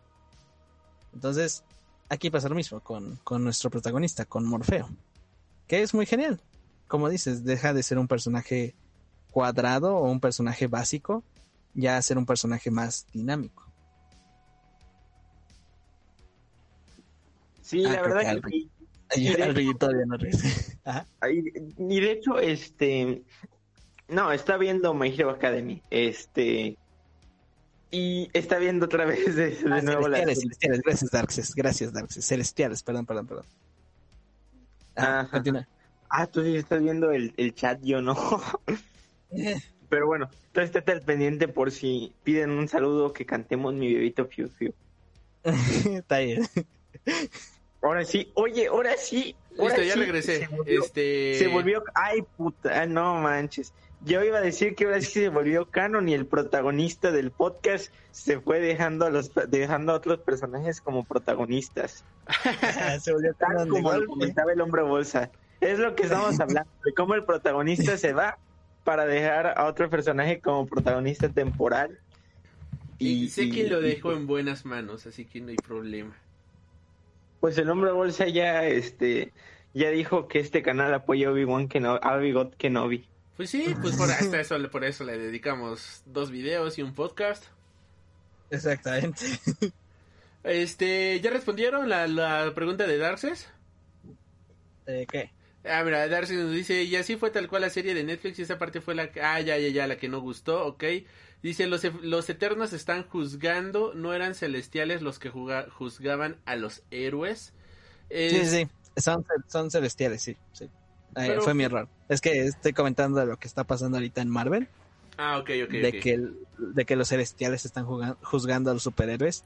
Entonces, aquí pasa lo mismo con, con nuestro protagonista, con Morfeo. Que es muy genial. Como dices, deja de ser un personaje cuadrado o un personaje básico, ya a ser un personaje más dinámico. Sí, Ah, la verdad que Y de Alri todavía no. Ajá. Y de hecho, este. No, está viendo My Hero Academy. Este. Y está viendo otra vez de, de Ah, nuevo la. celestiales, celestiales, gracias Darkses, gracias Darkses, celestiales, perdón, perdón, perdón. Ah, Ajá. continúa. Ah, tú sí estás viendo el, el chat, yo no. Eh, Pero bueno, entonces estate al pendiente por si piden un saludo que cantemos mi bebito Fiu Fiu. Está bien. Ahora sí, oye, ahora sí. ahora Listo, ya sí, regresé. Se volvió, Este. se volvió- ay puta, no manches. Yo iba a decir que ahora sí se volvió canon y el protagonista del podcast se fue dejando a los dejando a otros personajes como protagonistas. Se volvió canon como lo comentaba el hombre bolsa. Es lo que estamos hablando, de cómo el protagonista se va para dejar a otro personaje como protagonista temporal. Y sé y- que lo y, dejo en buenas manos, así que no hay problema. Pues el hombre bolsa ya este ya dijo que este canal apoya a Obi-Wan Kenobi, a Obi-Wan Kenobi. Pues sí, pues por, hasta eso, por eso le dedicamos dos videos y un podcast. Exactamente. Este, ¿ya respondieron la, la pregunta de Darces? Eh, ¿Qué? Ah, mira, Darcy nos dice, y así fue tal cual la serie de Netflix y esa parte fue la que... Ah, ya, ya, ya, la que no gustó, ok. Dice, los, e- los eternos están juzgando, no eran celestiales los que juzgaban a los héroes. Es- Sí, sí, son, son celestiales, sí. sí. Pero- fue mi error. Es que estoy comentando lo que está pasando ahorita en Marvel, Ah, ok, ok, de, que de que los celestiales están juzgando a los superhéroes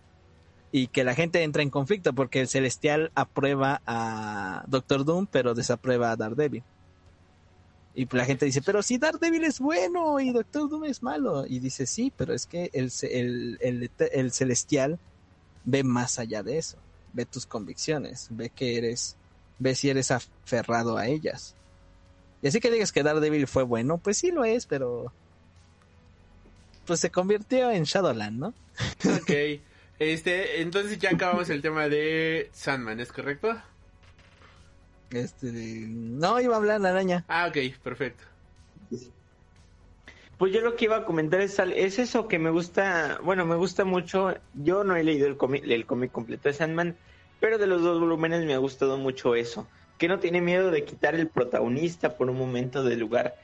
y que la gente entra en conflicto porque el celestial aprueba a Doctor Doom, pero desaprueba a Daredevil. Y la gente dice, pero si Daredevil es bueno y Doctor Doom es malo. Y dice, sí, pero es que el, el, el, el celestial ve más allá de eso. Ve tus convicciones, ve que eres, ve si eres aferrado a ellas. Y así que digas que Daredevil fue bueno, pues sí lo es, pero pues se convirtió en Shadowland, ¿no? Ok. Este, entonces ya acabamos el tema de Sandman, ¿es correcto? Este, no iba a hablar la araña. Ah, ok, perfecto. Pues yo lo que iba a comentar es, eso que me gusta, bueno, me gusta mucho. Yo no he leído el cómic, el cómic completo de Sandman, pero de los dos volúmenes me ha gustado mucho eso, que no tiene miedo de quitar el protagonista por un momento del lugar.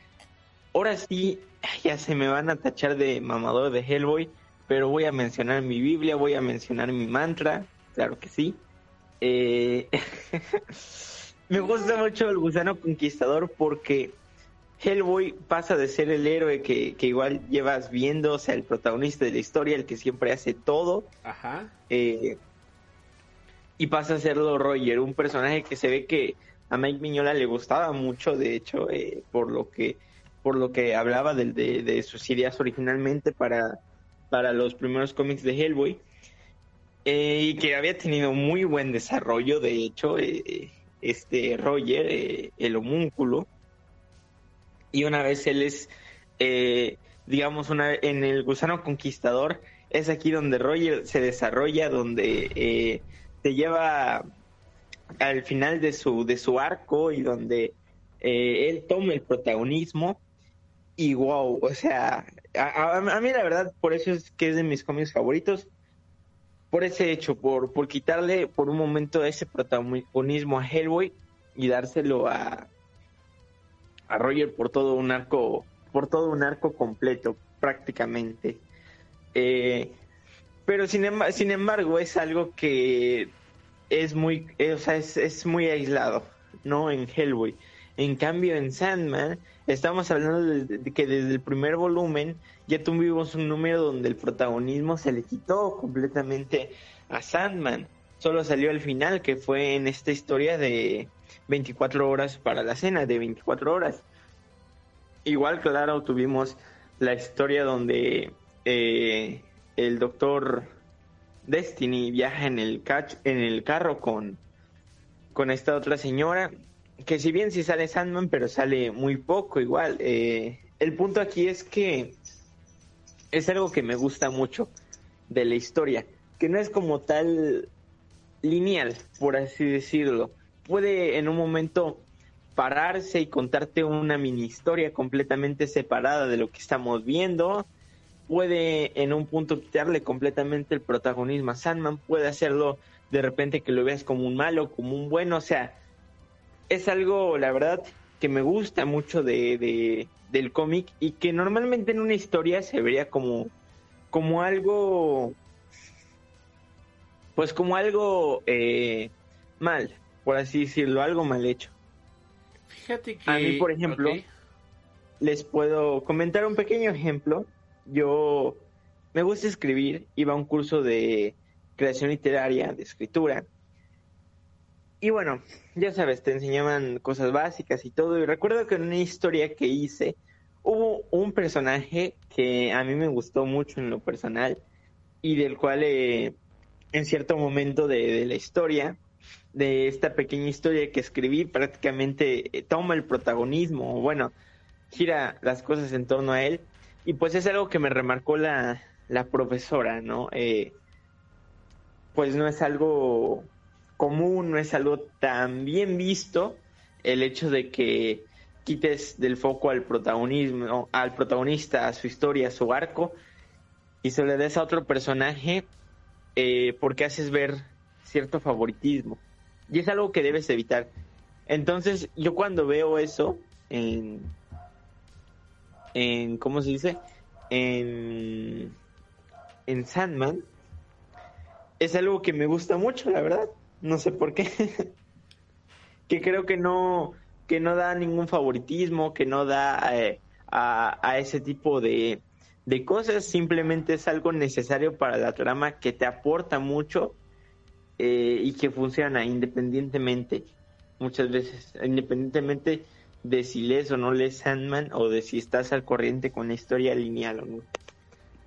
Ahora sí, ya se me van a tachar de mamador de Hellboy, pero voy a mencionar mi Biblia, voy a mencionar mi mantra, claro que sí. Eh, me gusta mucho el gusano conquistador porque Hellboy pasa de ser el héroe que, que igual llevas viendo, o sea, el protagonista de la historia, el que siempre hace todo, Ajá. eh, y pasa a serlo Roger, un personaje que se ve que a Mike Miñola le gustaba mucho, de hecho, eh, por lo que por lo que hablaba de, de, de, sus ideas originalmente para, para los primeros cómics de Hellboy, eh, y que había tenido muy buen desarrollo, de hecho, eh, este Roger, eh, el homúnculo, y una vez él es, eh, digamos, una, en el gusano conquistador, es aquí donde Roger se desarrolla, donde eh, te lleva al final de su, de su arco y donde eh, él toma el protagonismo y wow, o sea, a, a, mí la verdad por eso es que es de mis cómics favoritos, por ese hecho, por, por quitarle por un momento ese protagonismo a Hellboy y dárselo a, a Roger por todo un arco, por todo un arco completo prácticamente. Eh, pero sin, em sin embargo es algo que es muy, o sea, es, es, muy aislado, ¿no? En Hellboy. En cambio, en Sandman, estamos hablando de, que desde el primer volumen ya tuvimos un número donde el protagonismo se le quitó completamente a Sandman. Solo salió al final, que fue en esta historia de 24 horas para la cena, de 24 horas. Igual, claro, tuvimos la historia donde eh, el doctor Destiny viaja en el, en el carro con, con esta otra señora, que si bien sí sale Sandman, pero sale muy poco igual. Eh, el punto aquí es que es algo que me gusta mucho de la historia, que no es como tal lineal, por así decirlo. Puede en un momento pararse y contarte una mini historia completamente separada de lo que estamos viendo. Puede en un punto quitarle completamente el protagonismo a Sandman. Puede hacerlo de repente que lo veas como un malo, como un bueno. O sea, es algo, la verdad, que me gusta mucho de, de del cómic y que normalmente en una historia se vería como, como algo, pues como algo eh, mal, por así decirlo, algo mal hecho. Fíjate que... A mí, por ejemplo, okay. les puedo comentar un pequeño ejemplo. Yo me gusta escribir, iba a un curso de creación literaria, de escritura. Y bueno, ya sabes, te enseñaban cosas básicas y todo. Y recuerdo que en una historia que hice hubo un personaje que a mí me gustó mucho en lo personal y del cual eh, en cierto momento de, la historia, de esta pequeña historia que escribí, prácticamente eh, toma el protagonismo, bueno, gira las cosas en torno a él. Y pues es algo que me remarcó la, la profesora, ¿no? Eh, pues no es algo común, no es algo tan bien visto el hecho de que quites del foco al protagonismo, al protagonista, a su historia, a su arco, y se le des a otro personaje eh, porque haces ver cierto favoritismo. Y es algo que debes evitar. Entonces, yo cuando veo eso en, en ¿cómo se dice? En, en Sandman, es algo que me gusta mucho, la verdad no sé por qué, que creo que no, que no da ningún favoritismo, que no da eh, a, ese tipo de, de cosas, simplemente es algo necesario para la trama que te aporta mucho eh, y que funciona independientemente, muchas veces, independientemente de si lees o no lees Sandman o de si estás al corriente con la historia lineal o no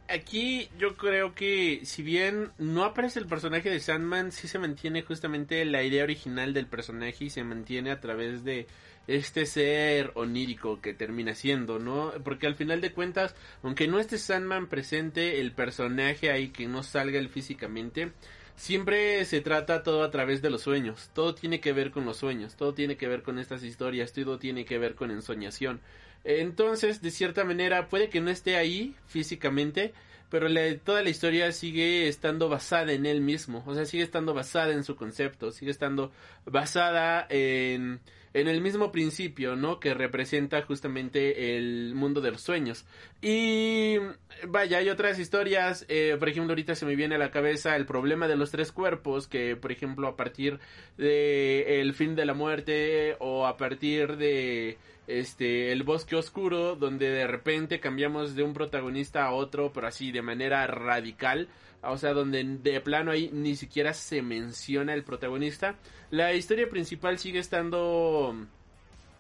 aquí yo creo que si bien no aparece el personaje de Sandman, sí se mantiene justamente la idea original del personaje y se mantiene a través de este ser onírico que termina siendo, ¿no? Porque al final de cuentas, aunque no esté Sandman presente, el personaje ahí que no salga él físicamente, siempre se trata todo a través de los sueños. Todo tiene que ver con los sueños, todo tiene que ver con estas historias, todo tiene que ver con ensoñación. Entonces, de cierta manera, puede que no esté ahí físicamente, pero toda la historia sigue estando basada en él mismo, o sea, sigue estando basada en su concepto, sigue estando basada en, en el mismo principio, ¿no? Que representa justamente el mundo de los sueños. Y vaya, hay otras historias, eh, por ejemplo, ahorita se me viene a la cabeza el problema de los tres cuerpos, que por ejemplo a partir de el fin de la muerte o a partir de este el bosque oscuro donde de repente cambiamos de un protagonista a otro pero así de manera radical. O sea donde de plano ahí ni siquiera se menciona el protagonista. La historia principal sigue estando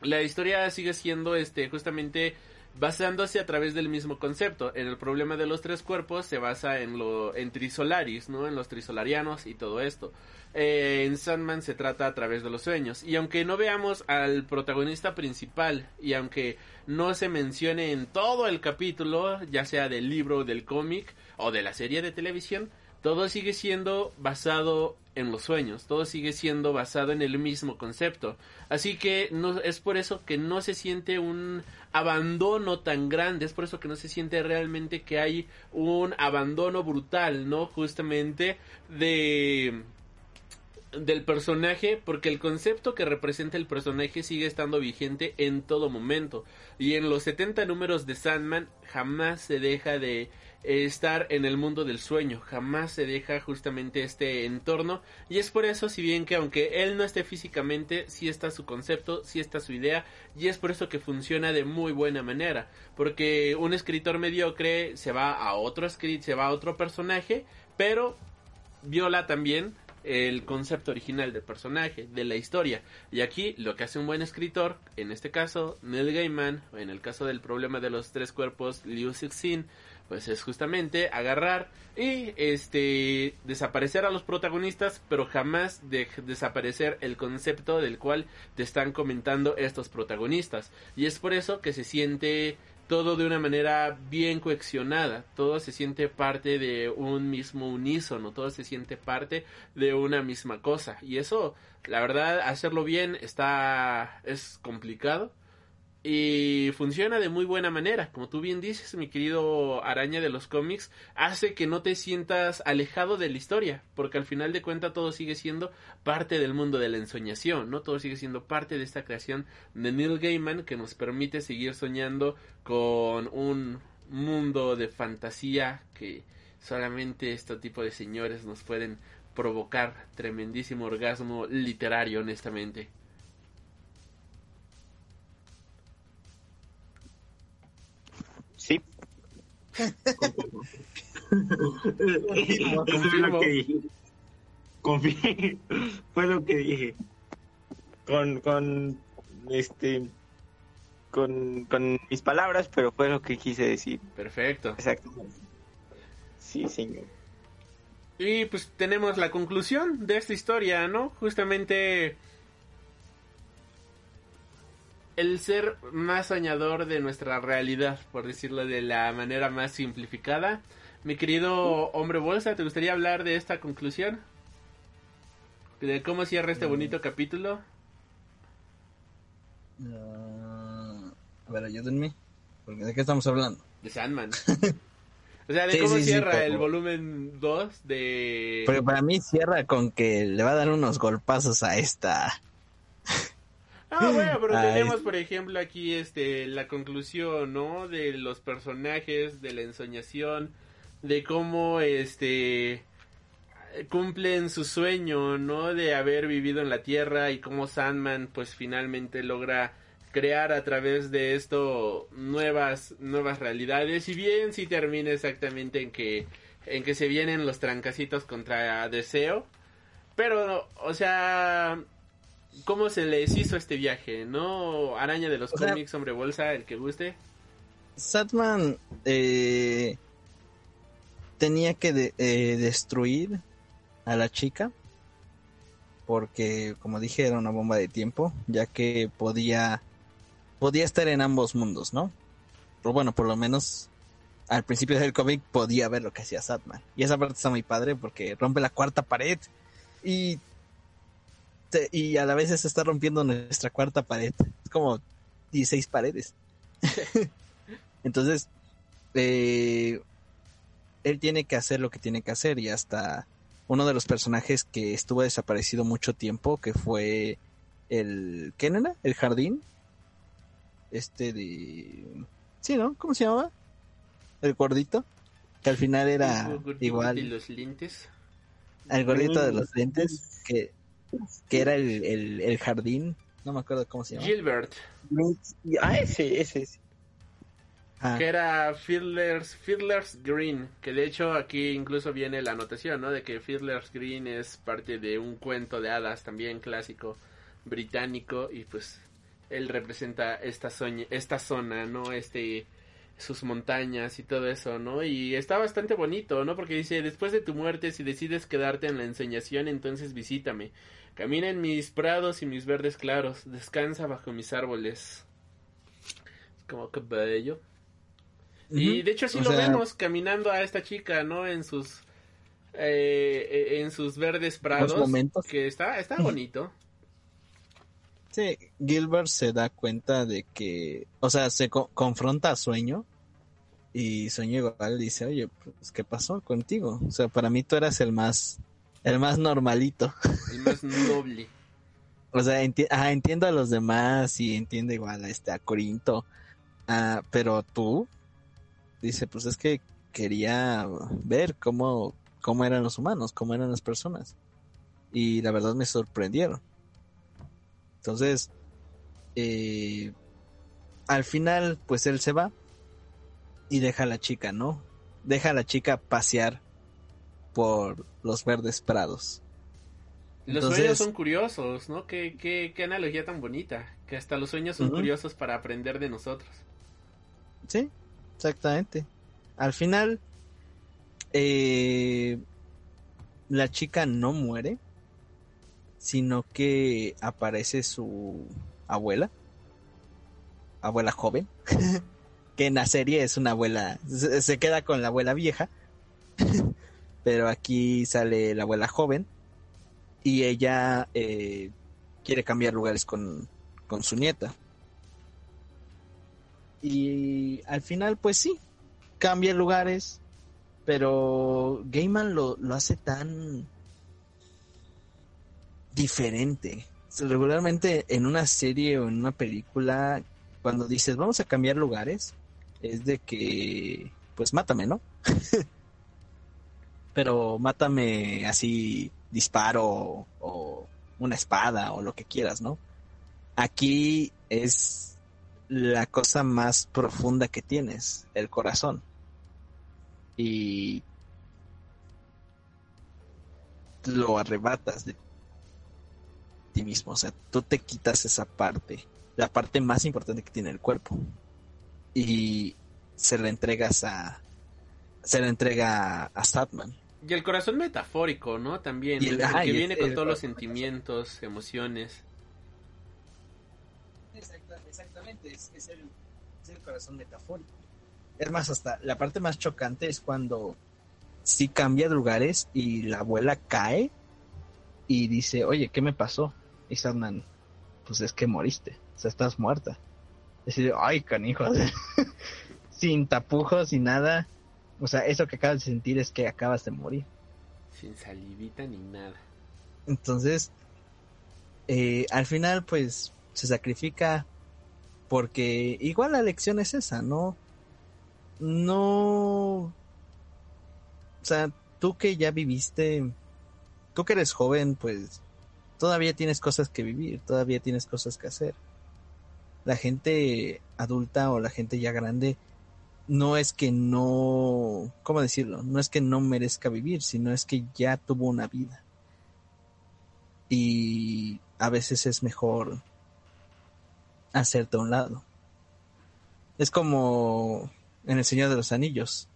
la historia sigue siendo este justamente basándose a través del mismo concepto. En el problema de los tres cuerpos se basa en lo en Trisolaris, ¿no? En los Trisolarianos y todo esto. Eh, en Sandman se trata a través de los sueños. Y aunque no veamos al protagonista principal y aunque no se mencione en todo el capítulo, ya sea del libro, del cómic o de la serie de televisión, todo sigue siendo basado en los sueños, todo sigue siendo basado en el mismo concepto. Así que no, es por eso que no se siente un abandono tan grande, es por eso que no se siente realmente que hay un abandono brutal, ¿no? Justamente de del personaje porque el concepto que representa el personaje sigue estando vigente en todo momento y en los 70 números de Sandman jamás se deja de estar en el mundo del sueño, jamás se deja justamente este entorno. Y es por eso si bien que aunque él no esté físicamente, sí está su concepto, sí está su idea y es por eso que funciona de muy buena manera, porque un escritor mediocre se va a otro script, se va a otro personaje, pero viola también el concepto original del personaje, de la historia. Y aquí lo que hace un buen escritor, en este caso Neil Gaiman, en el caso del problema de los tres cuerpos, Liu Cixin, pues es justamente agarrar y este desaparecer a los protagonistas, pero jamás de desaparecer el concepto del cual te están comentando estos protagonistas. Y es por eso que se siente todo de una manera bien coaccionada, todo se siente parte de un mismo unísono, todo se siente parte de una misma cosa. Y eso, la verdad, hacerlo bien está es complicado, y funciona de muy buena manera. Como tú bien dices, mi querido araña de los cómics, hace que no te sientas alejado de la historia, porque al final de cuentas todo sigue siendo parte del mundo de la ensoñación, ¿no? Todo sigue siendo parte de esta creación de Neil Gaiman que nos permite seguir soñando con un mundo de fantasía que solamente este tipo de señores nos pueden provocar tremendísimo orgasmo literario, honestamente. Eso fue lo que dije. Confié. Fue lo que dije. Con, con, este, con, con mis palabras, pero fue lo que quise decir. Perfecto. Exacto. Sí, señor. Y pues tenemos la conclusión de esta historia, ¿no? Justamente el ser más soñador de nuestra realidad, por decirlo de la manera más simplificada. Mi querido hombre bolsa, ¿te gustaría hablar de esta conclusión? ¿De cómo cierra este bonito capítulo? Uh, a ver, ayúdenme. Porque ¿De qué estamos hablando? De Sandman. o sea, de Sí, cómo sí, sí, cierra pero- el volumen 2 de... Porque para mí cierra con que le va a dar unos golpazos a esta. Ah, bueno, pero Ay. tenemos, por ejemplo, aquí este la conclusión, ¿no? De los personajes, de la ensoñación, de cómo este cumplen su sueño, ¿no? De haber vivido en la Tierra y cómo Sandman pues finalmente logra crear a través de esto nuevas nuevas realidades y bien si termina exactamente en que en que se vienen los trancacitos contra Deseo, pero o sea, cómo se les hizo este viaje, ¿no? Araña de los O sea- cómics, hombre bolsa, el que guste. Satman eh, tenía que de- eh, destruir a la chica porque como dije era una bomba de tiempo ya que podía podía estar en ambos mundos no o bueno por lo menos al principio del cómic podía ver lo que hacía Satman y esa parte está muy padre porque rompe la cuarta pared y te- y a la vez se está rompiendo nuestra cuarta pared es como 16 paredes entonces, eh, él tiene que hacer lo que tiene que hacer y hasta uno de los personajes que estuvo desaparecido mucho tiempo, que fue el... ¿Qué era? El jardín. Este de... Sí, ¿no? ¿Cómo se llamaba? El gordito. Que al final era El gordito igual. de los lentes. El gordito de los lentes. Que, que era el, el, el jardín. No me acuerdo cómo se llama. Gilbert, Ah, ese, ese. ese. Ah, que era Fiddler's, Fiddler's Green, que de hecho aquí incluso viene la anotación, ¿no? De que Fiddler's Green es parte de un cuento de hadas también clásico británico y pues él representa esta, esta zona, ¿no? Este sus montañas y todo eso, ¿no? Y está bastante bonito, ¿no? Porque dice, después de tu muerte, si decides quedarte en la ensoñación, entonces visítame. Camina en mis prados y mis verdes claros, descansa bajo mis árboles. Como que bello. Y ujú. de hecho así O lo sea, vemos caminando a esta chica, ¿no? En sus eh, eh, en sus verdes prados. momentos. Que está, está bonito. Sí, Gilbert se da cuenta de que, o sea, se co- confronta a Sueño y Sueño igual dice, oye, pues, ¿qué pasó contigo? O sea, para mí tú eras el más, el más normalito. El más noble. O sea, enti- entiendo a los demás y entiendo igual a este, a Corinto, ah, pero tú, dice, pues es que quería ver cómo, cómo eran los humanos, cómo eran las personas. Y la verdad me sorprendieron. Entonces, eh, al final, pues él se va y deja a la chica, ¿no? Deja a la chica pasear por los verdes prados. Los Entonces- sueños son curiosos, ¿no? Qué, qué, qué analogía tan bonita. Que hasta los sueños son curiosos para aprender de nosotros. Sí, exactamente. Al final, eh, la chica no muere, sino que aparece su abuela, abuela joven, que en la serie es una abuela, se, queda con la abuela vieja, pero aquí sale la abuela joven y ella eh, quiere cambiar lugares con, con su nieta. Y al final, pues sí, cambia lugares, pero Gaiman lo, lo hace tan diferente. Regularmente en una serie o en una película, cuando dices vamos a cambiar lugares, es de que, pues mátame, ¿no? pero mátame así, disparo o una espada o lo que quieras, ¿no? Aquí es la cosa más profunda que tienes, el corazón. Y lo arrebatas de ti mismo, o sea, tú te quitas esa parte, la parte más importante que tiene el cuerpo. Y se la entregas a se la entrega a Statman. Y el corazón metafórico, ¿no? También. El- el ajá, que y el- viene con el todos los sentimientos, emociones. exactamente, es, el, corazón metafórico. Es más, hasta la parte más chocante es cuando sí cambia de lugares y la abuela cae y dice, oye, ¿qué me pasó? Y Sandman, pues es que moriste, o sea, estás muerta. Decir, ay, canijo, o sea, sin tapujos, sin nada. O sea, eso que acabas de sentir es que acabas de morir. Sin salivita ni nada. Entonces, eh, al final, pues, se sacrifica porque igual la lección es esa, ¿no? No... O sea, tú que ya viviste, tú que eres joven, pues, todavía tienes cosas que vivir, todavía tienes cosas que hacer. La gente adulta o la gente ya grande no es que no, ¿cómo decirlo? No es que no merezca vivir, sino es que ya tuvo una vida y a veces es mejor hacerte a un lado. Es como en El Señor de los Anillos,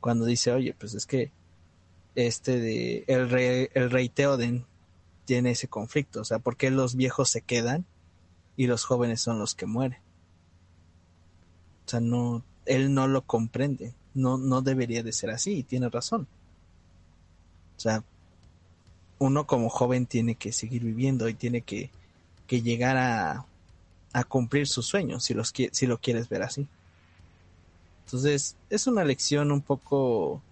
cuando dice, oye, pues es que este de el rey, el rey Theoden tiene ese conflicto, o sea, ¿por qué los viejos se quedan y los jóvenes son los que mueren? O sea, no, él no lo comprende, no, no debería de ser así, y tiene razón. O sea, uno como joven tiene que seguir viviendo y tiene que, que llegar a, a cumplir sus sueños, si, los, si lo quieres ver así. Entonces, es una lección un poco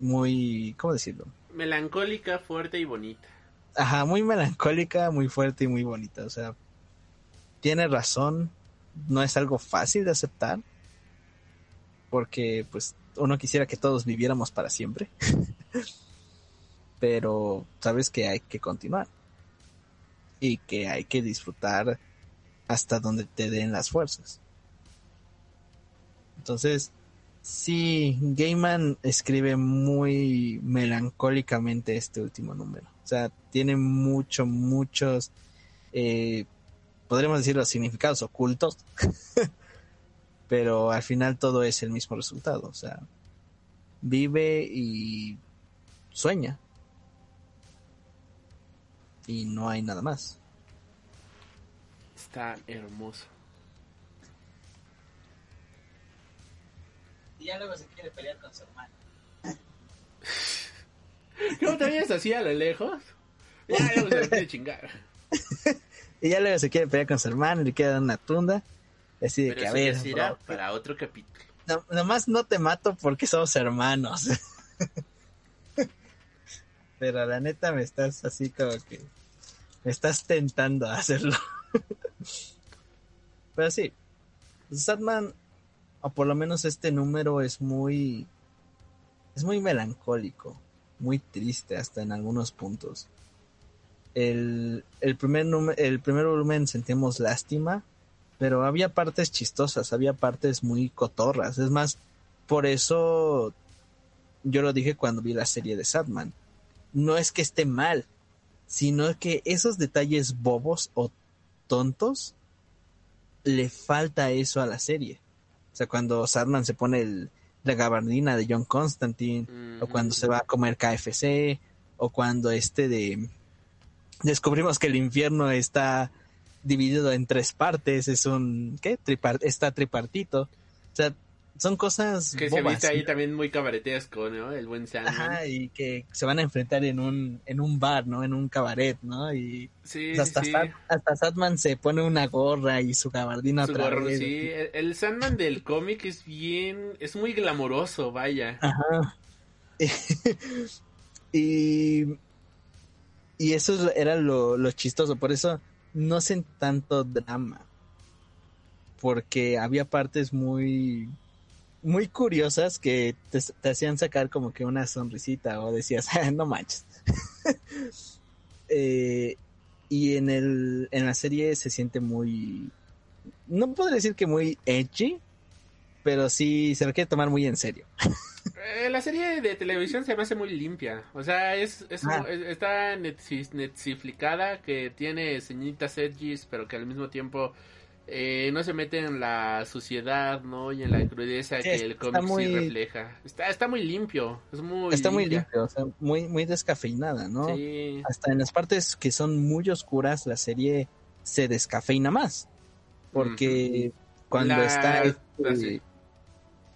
muy, ¿cómo decirlo? Melancólica, fuerte y bonita. Ajá, muy melancólica, muy fuerte y muy bonita. O sea, tiene razón, no es algo fácil de aceptar, porque pues uno quisiera que todos viviéramos para siempre. Pero sabes que hay que continuar. y que hay que disfrutar hasta donde te den las fuerzas. Entonces, sí, Gaiman escribe muy melancólicamente este último número. O sea, tiene mucho, muchos, eh, podríamos decir los significados ocultos, pero al final todo es el mismo resultado. O sea, vive y sueña. Y no hay nada más. Está hermoso. Y ya luego se quiere pelear con su hermano. ¿Cómo te veías así a lo lejos? Ya, luego se quiere chingar. Y ya luego se quiere pelear con su hermano y le quiere dar una tunda. Así de Pero que, a ver, bro, para otro capítulo. no- nomás no te mato porque somos hermanos. Pero la neta me estás así como que... Me estás tentando a hacerlo. Pero sí. Satman, o por lo menos este número es muy... Es muy melancólico. Muy triste hasta en algunos puntos. El, el, primer, el primer volumen sentimos lástima, pero había partes chistosas, había partes muy cotorras. Es más, por eso yo lo dije cuando vi la serie de Sadman. No es que esté mal, sino que esos detalles bobos o tontos le falta eso a la serie. O sea, cuando Sadman se pone el, la gabardina de John Constantine, o cuando se va a comer KFC, o cuando este de descubrimos que el infierno está dividido en tres partes, es un ¿qué? Está tripartito. O sea, son cosas Que se viste ahí ¿no? también muy cabaretesco, ¿no? El buen Sandman. Ajá, y que se van a enfrentar en un en un bar, ¿no? En un cabaret, ¿no? Y Sí, pues, hasta sí, sí. Sat- hasta Satman se pone una gorra y su gabardina Su otra gorro, vez. sí. El, el Sandman del cómic es bien, es muy glamoroso, vaya. Ajá. y, y eso era lo, lo chistoso. Por eso no hacen tanto drama. Porque había partes muy, muy curiosas que te, hacían sacar como que una sonrisita o decías, "Ah, no manches. Eh, y en, el, en la serie se siente muy, no podría decir que muy edgy, pero sí se lo quiere tomar muy en serio. Eh, la serie de televisión se me hace muy limpia. O sea, es, es, Ah. está netflixficada, que tiene señitas edgys, pero que al mismo tiempo eh, no se mete en la suciedad, ¿no? Y en la crudeza Sí, que el cómic muy- sí refleja. Está, está muy limpio. Es muy Está muy limpio, o sea, muy, muy descafeinada, ¿no? Sí. Hasta en las partes que son muy oscuras, la serie se descafeina más. Porque cuando La- está este-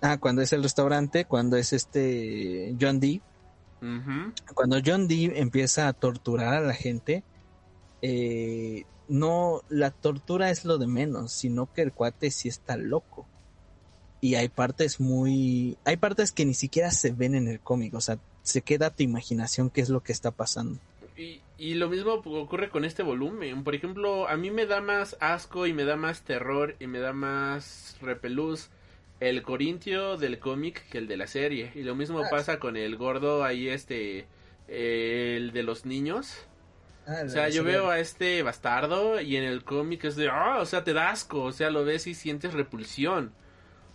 ah, cuando es el restaurante, cuando es este John Dee, cuando John Dee empieza a torturar a la gente, eh, no, la tortura es lo de menos, sino que el cuate sí está loco. Y hay partes muy, hay partes que ni siquiera se ven en el cómic, o sea, se queda a tu imaginación qué es lo que está pasando. Y, y lo mismo ocurre con este volumen. Por ejemplo, a mí me da más asco y me da más terror y me da más repelús el Corintio del cómic que el de la serie. Y lo mismo Ah, pasa con el gordo ahí, este, eh, el de los niños. O sea, yo veo a este bastardo y en el cómic es de, ah, o sea, te da asco, o sea, lo ves y sientes repulsión.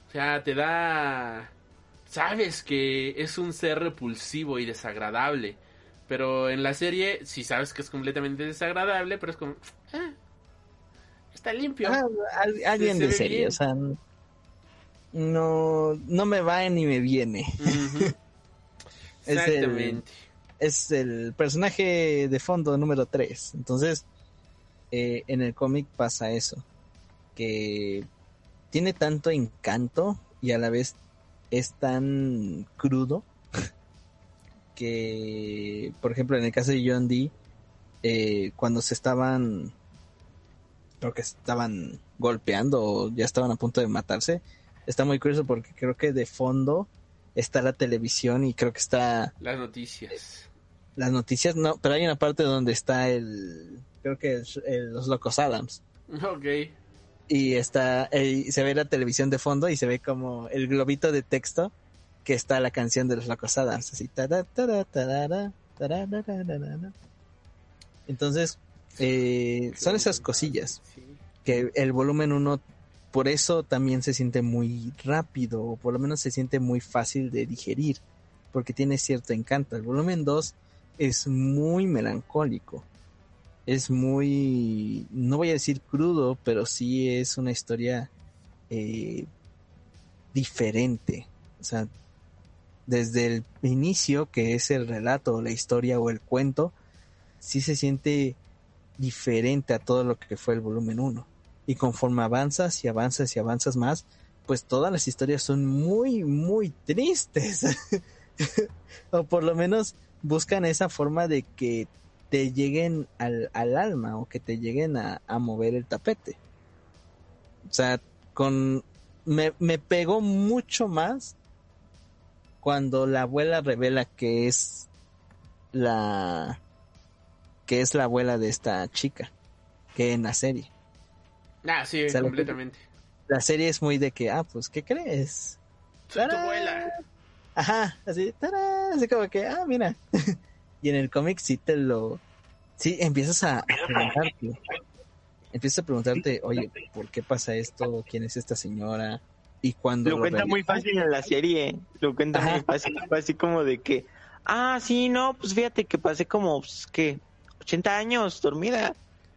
O sea, te da... Sabes que es un ser repulsivo y desagradable. Pero en la serie, sí sabes que es completamente desagradable, pero es como... "Ah, está limpio. Ah, al- alguien se de ve serie, bien. o sea, no, no me va ni me viene. Ujú. Es el- Exactamente. es el personaje de fondo número 3. Entonces, eh, en el cómic pasa eso. Que tiene tanto encanto y a la vez es tan crudo que, por ejemplo, en el caso de John Dee, eh, cuando se estaban, creo que estaban golpeando o ya estaban a punto de matarse, está muy curioso porque creo que de fondo está la televisión y creo que está Las noticias. las noticias, no, pero hay una parte donde está el, creo que el- el- los Locos Adams. Ok. Y está, eh, y se ve la televisión de fondo y se ve como el globito de texto que está la canción de los Locos Adams. Así, tararararara. Entonces, Eh, son esas cosillas que el volumen 1 por eso también se siente muy rápido o por lo menos se siente muy fácil de digerir porque tiene cierto encanto. El volumen 2 es muy melancólico. Es muy, no voy a decir crudo, pero sí es una historia eh, diferente. O sea, desde el inicio, que es el relato, la historia o el cuento, sí se siente diferente a todo lo que fue el volumen 1. Y conforme avanzas y avanzas y avanzas más, pues todas las historias son muy, muy tristes. o por lo menos buscan esa forma de que te lleguen al, alma o que te lleguen a, mover el tapete. O sea, con me, me pegó mucho más cuando la abuela revela que es la que es la abuela de esta chica que en la serie. Ah, sí, completamente. La, serie es muy de que, ah, pues, ¿qué crees? Soy tu abuela. Ajá, así, así como que, ah, mira. y en el cómic sí te lo... Sí, empiezas a, preguntarte. Empiezas a preguntarte, oye, ¿por qué pasa esto? ¿Quién es esta señora? Y cuando lo, cuenta muy fácil en la serie, lo cuenta muy fácil, así como de que, ah, sí, no, pues fíjate que pasé como, pues, que 80 años dormida,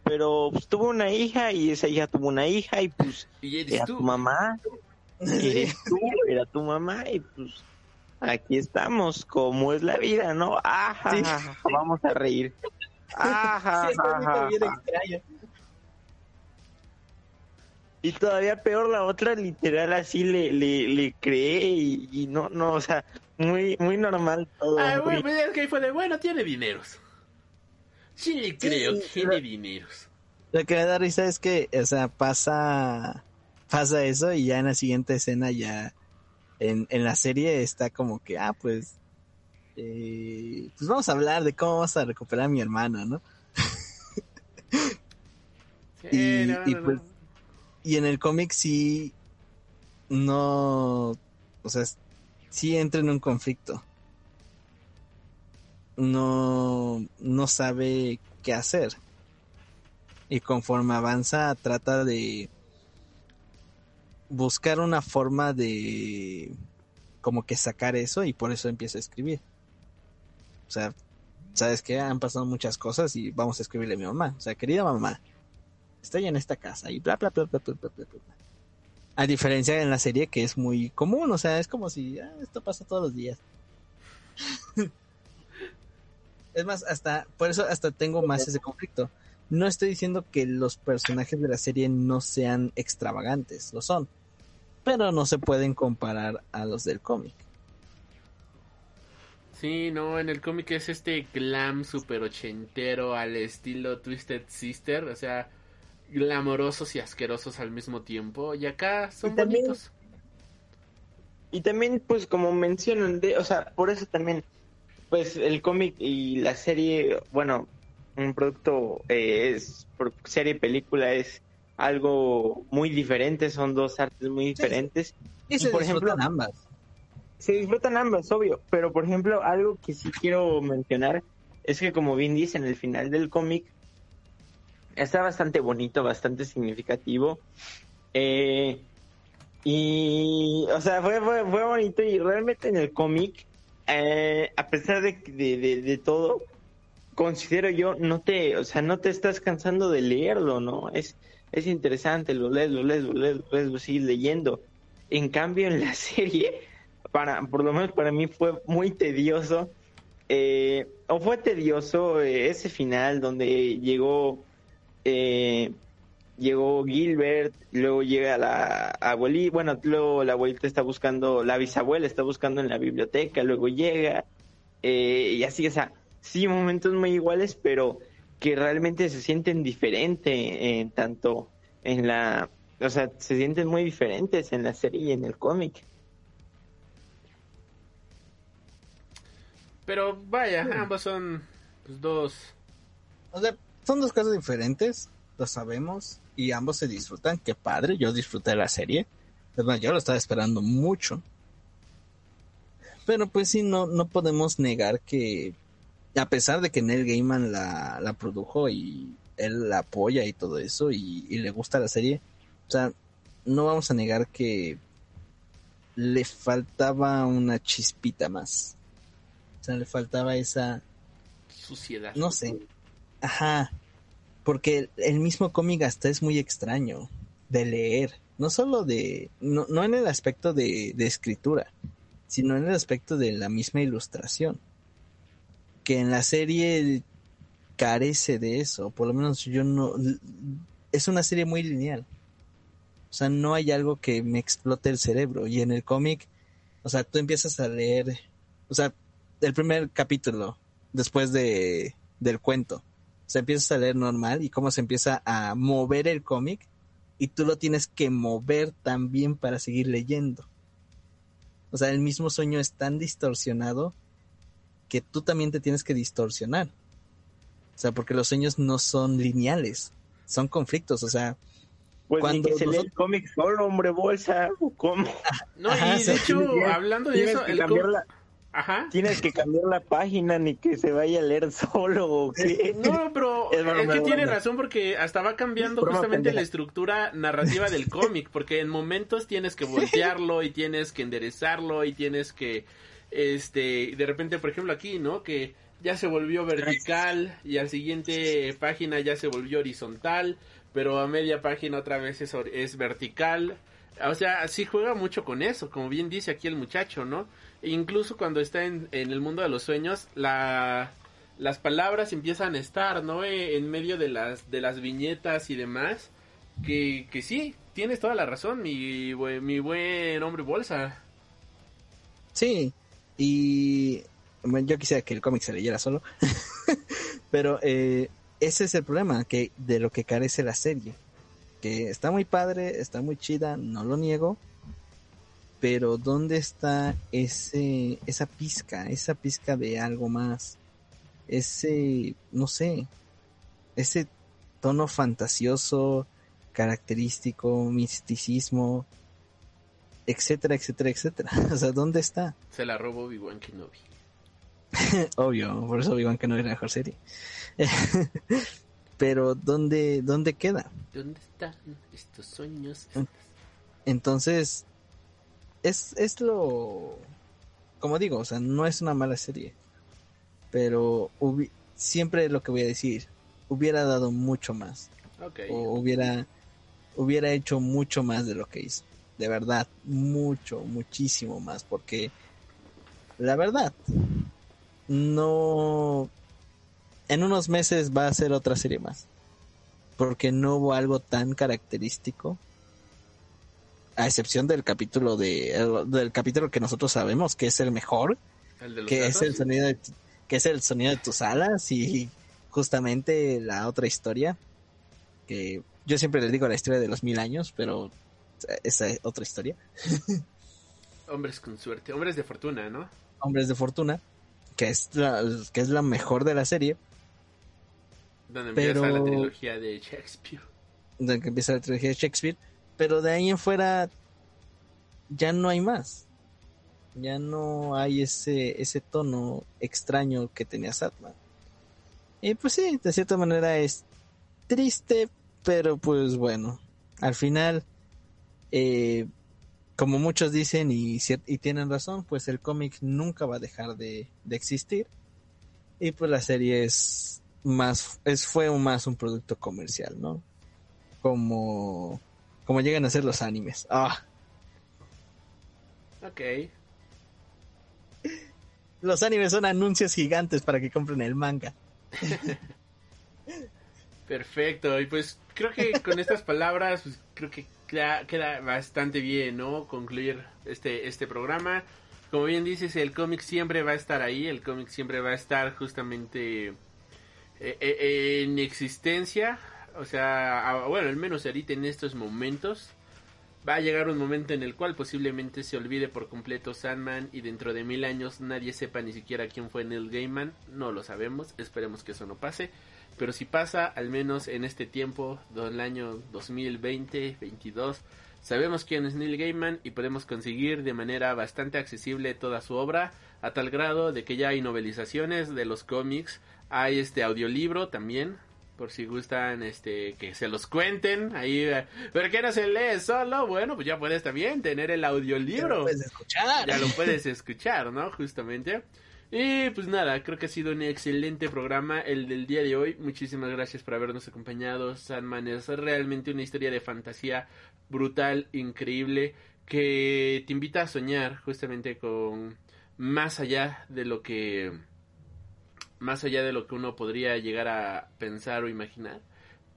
pero pues, tuvo una hija y esa hija tuvo una hija y pues era tu mamá, eres tú, era tu mamá y pues aquí estamos, como es la vida, ¿no? Ajá, vamos a reír. Ajá, y todavía peor la otra literal así le, le, le cree y, no, no, o sea, muy, muy normal todo. Ah, bueno, es que fue de, bueno, tiene dineros. Sí le creo, que tiene dineros. Lo que me da risa es que, o sea, pasa, pasa eso y ya en la siguiente escena ya, en, en la serie está como que, ah, pues, eh, pues vamos a hablar de cómo vamos a recuperar a mi hermano, ¿no? y, y pues y en el cómic sí no, o sea, sí entra en un conflicto. No, no sabe qué hacer. Y conforme avanza trata de buscar una forma de como que sacar eso y por eso empieza a escribir. O sea, sabes que han pasado muchas cosas y vamos a escribirle a mi mamá. O sea, querida mamá, estoy en esta casa y bla, bla, bla, bla, bla, bla, bla, bla. A diferencia en la serie que es muy común, o sea, es como si ah, esto pasa todos los días. es más, hasta, por eso hasta tengo más ese conflicto. No estoy diciendo que los personajes de la serie no sean extravagantes, lo son, pero no se pueden comparar a los del cómic. Sí, no, en el cómic es este glam super ochentero al estilo Twisted Sister, o sea, glamorosos y asquerosos al mismo tiempo. Y acá son bonitos. Y también, pues, como mencionan, de, o sea, por eso también, pues, el cómic y la serie, bueno, un producto eh, es, por serie película es algo muy diferente, son dos artes muy diferentes. Y, se por ejemplo, ambas. Se disfrutan ambas, obvio, pero por ejemplo, algo que sí quiero mencionar es que como bien dice en el final del cómic, está bastante bonito, bastante significativo. Eh, y, o sea, fue, fue, bonito y realmente en el cómic, eh, a pesar de, de, todo, considero yo, no te, o sea, no te estás cansando de leerlo, ¿no? Es, es interesante, lo lees, lo lees, lo lees, lo lees, lo sigues leyendo. En cambio, en la serie, para, por lo menos para mí fue muy tedioso. Eh, o fue tedioso ese final donde llegó eh, llegó Gilbert, luego llega la abuelita, bueno, luego la abuelita está buscando, la bisabuela está buscando en la biblioteca, luego llega, eh, y así, o sea, sí, momentos muy iguales, pero que realmente se sienten diferentes, en tanto en la, o sea, se sienten muy diferentes en la serie y en el cómic. Pero vaya, ambos son pues, dos. O sea, son dos cosas diferentes, lo sabemos, y ambos se disfrutan. Qué padre, yo disfruté la serie. Es más, yo lo estaba esperando mucho. Pero pues sí, no, no podemos negar que, a pesar de que Neil Gaiman la, la produjo y él la apoya y todo eso y, y le gusta la serie, o sea, no vamos a negar que le faltaba una chispita más. O sea, le faltaba esa, Suciedad. no sé, ajá, porque el, mismo cómic hasta es muy extraño de leer, no solo de, no, no en el aspecto de, de escritura, sino en el aspecto de la misma ilustración, que en la serie carece de eso, por lo menos yo no, es una serie muy lineal. O sea, no hay algo que me explote el cerebro. Y en el cómic, o sea, tú empiezas a leer, o sea, el primer capítulo, después de, del cuento, o sea, empiezas a leer normal y cómo se empieza a mover el cómic y tú lo tienes que mover también para seguir leyendo. O sea, el mismo sueño es tan distorsionado que tú también te tienes que distorsionar. O sea, porque los sueños no son lineales, son conflictos, o sea, Pues Cuando ni que se lee el cómic solo, hombre bolsa. ¿o ¿Cómo? No, Ajá, y de hecho, hablando de tienes eso, que el com- la- Ajá. Tienes que cambiar la página ni que se vaya a leer solo qué. No, pero Es que tiene razón porque hasta va cambiando justamente la estructura narrativa del cómic, porque en momentos tienes que voltearlo y tienes que enderezarlo y tienes que, este, de repente, por ejemplo aquí, ¿no? Que ya se volvió vertical y al siguiente página ya se volvió horizontal, pero a media página otra vez es, es vertical. O sea, sí juega mucho con eso, como bien dice aquí el muchacho, ¿no? E incluso cuando está en, el mundo de los sueños, la, las palabras empiezan a estar, ¿no? Eh, en medio de las, de las viñetas y demás. Que, que sí, tienes toda la razón, mi, buen- hombre bolsa. Sí, y yo quisiera que el cómic se leyera solo, pero eh, ese es el problema que de lo que carece la serie, que está muy padre, está muy chida, no lo niego, pero ¿dónde está ese esa pizca, esa pizca de algo más? Ese, no sé, ese tono fantasioso, característico, misticismo, etcétera, etcétera, etcétera. O sea, ¿dónde está? Se la robó Obi-Wan Kenobi. Obvio, por eso que no es la mejor serie. Pero ¿dónde, ¿dónde queda? ¿Dónde están estos sueños? Entonces, es, es lo... Como digo, o sea, no es una mala serie. Pero hubi- siempre lo que voy a decir, hubiera dado mucho más. O hubiera, hubiera hecho mucho más de lo que hizo. De verdad, mucho, muchísimo más. Porque, la verdad, no... En unos meses va a ser otra serie más. Porque no hubo algo tan característico. A excepción del capítulo de el- del capítulo que nosotros sabemos que es el mejor, ¿El de los que es el sonido de que es el sonido de tus alas y justamente la otra historia que yo siempre les digo la historia de los mil años, pero esa es otra historia. Hombres con suerte, hombres de fortuna, ¿no? Hombres de Fortuna, que es la, que es la mejor de la serie, Donde empieza la trilogía de Shakespeare. donde empieza la trilogía de Shakespeare, pero de ahí en fuera ya no hay más. Ya no hay ese, ese tono extraño que tenía Satman. Y pues sí, de cierta manera es triste, pero pues bueno, al final, eh, como muchos dicen y, y tienen razón, pues el cómic nunca va a dejar de, de existir. Y pues la serie es más, es, fue más un producto comercial, ¿no? Como, como llegan a ser los animes. Ah, Ok. los animes son anuncios gigantes para que compren el manga. Perfecto, y pues creo que con estas palabras, pues creo que queda, queda bastante bien, ¿no? Concluir este, este programa. Como bien dices, el cómic siempre va a estar ahí, el cómic siempre va a estar justamente eh, eh, en existencia. O sea, bueno, al menos ahorita en estos momentos. Va a llegar un momento en el cual posiblemente se olvide por completo Sandman y dentro de mil años nadie sepa ni siquiera quién fue Neil Gaiman. No lo sabemos, esperemos que eso no pase. Pero si pasa, al menos en este tiempo, del año 2020-22, sabemos quién es Neil Gaiman y podemos conseguir de manera bastante accesible toda su obra, a tal grado de que ya hay novelizaciones de los cómics, hay este audiolibro también, por si gustan este que se los cuenten ahí eh, pero que no se lee solo bueno pues ya puedes también tener el audiolibro. Ya lo puedes escuchar. ya lo puedes escuchar no justamente. Y pues nada creo que ha sido un excelente programa el del día de hoy. Muchísimas gracias por habernos acompañado. Sandman es realmente una historia de fantasía brutal increíble que te invita a soñar justamente con más allá de lo que más allá de lo que uno podría llegar a pensar o imaginar.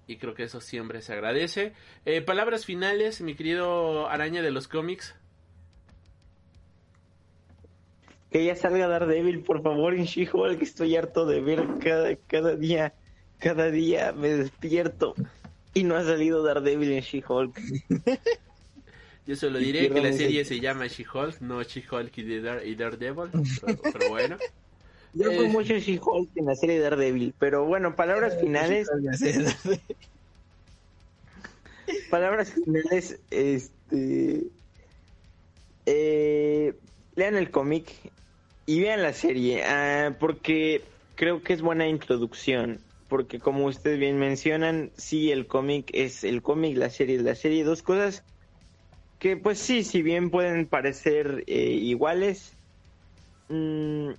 Y creo que eso siempre se agradece. Eh, palabras finales, mi querido araña de los cómics. Que ya salga Daredevil, por favor, en She-Hulk. Estoy harto de ver cada, cada día, cada día me despierto y no ha salido Daredevil en She-Hulk. Yo solo diré que la serie se llama She-Hulk, no She-Hulk y, Dare- y Daredevil. Pero, pero bueno. Yo Eh. mucho She-Hulk en la serie Daredevil, pero bueno, palabras finales. Palabras finales, este. eh, lean el cómic y vean la serie, ah, porque creo que es buena introducción. Porque como ustedes bien mencionan, sí, el cómic es el cómic, la serie es la serie, dos cosas que pues sí, si bien pueden parecer eh, iguales, mm,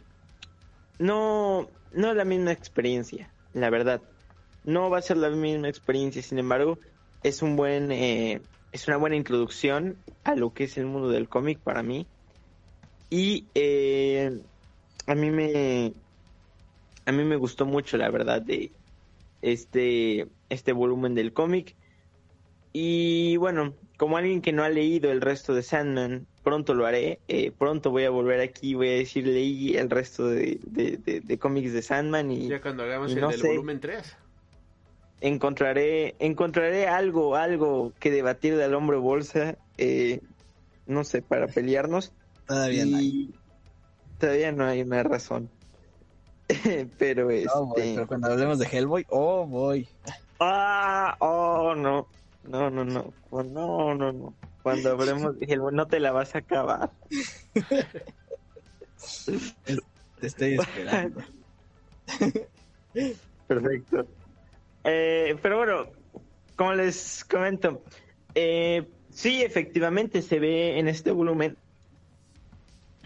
no, no es la misma experiencia, la verdad. No va a ser la misma experiencia, sin embargo, es un buen, eh, es una buena introducción a lo que es el mundo del cómic para mí. Y eh, a mí me, a mí me gustó mucho, la verdad, de este, este volumen del cómic. Y bueno, como alguien que no ha leído el resto de Sandman, pronto lo haré. eh, pronto voy a volver aquí y voy a decir, leí el resto de, de- de- de cómics de Sandman y Ya cuando hagamos y el no del sé. volumen 3. encontraré, encontraré algo, algo que debatir del hombre bolsa, eh, no sé, para pelearnos. Todavía no hay. todavía no hay una razón. Pero este... Boy, pero cuando hablemos de Hellboy, oh voy. Ah, oh, no. No, no, no. No, no, no. Cuando hablemos Hellboy, no te la vas a acabar. Te estoy esperando. Perfecto. Eh, pero bueno, como les comento, eh, sí, efectivamente se ve en este volumen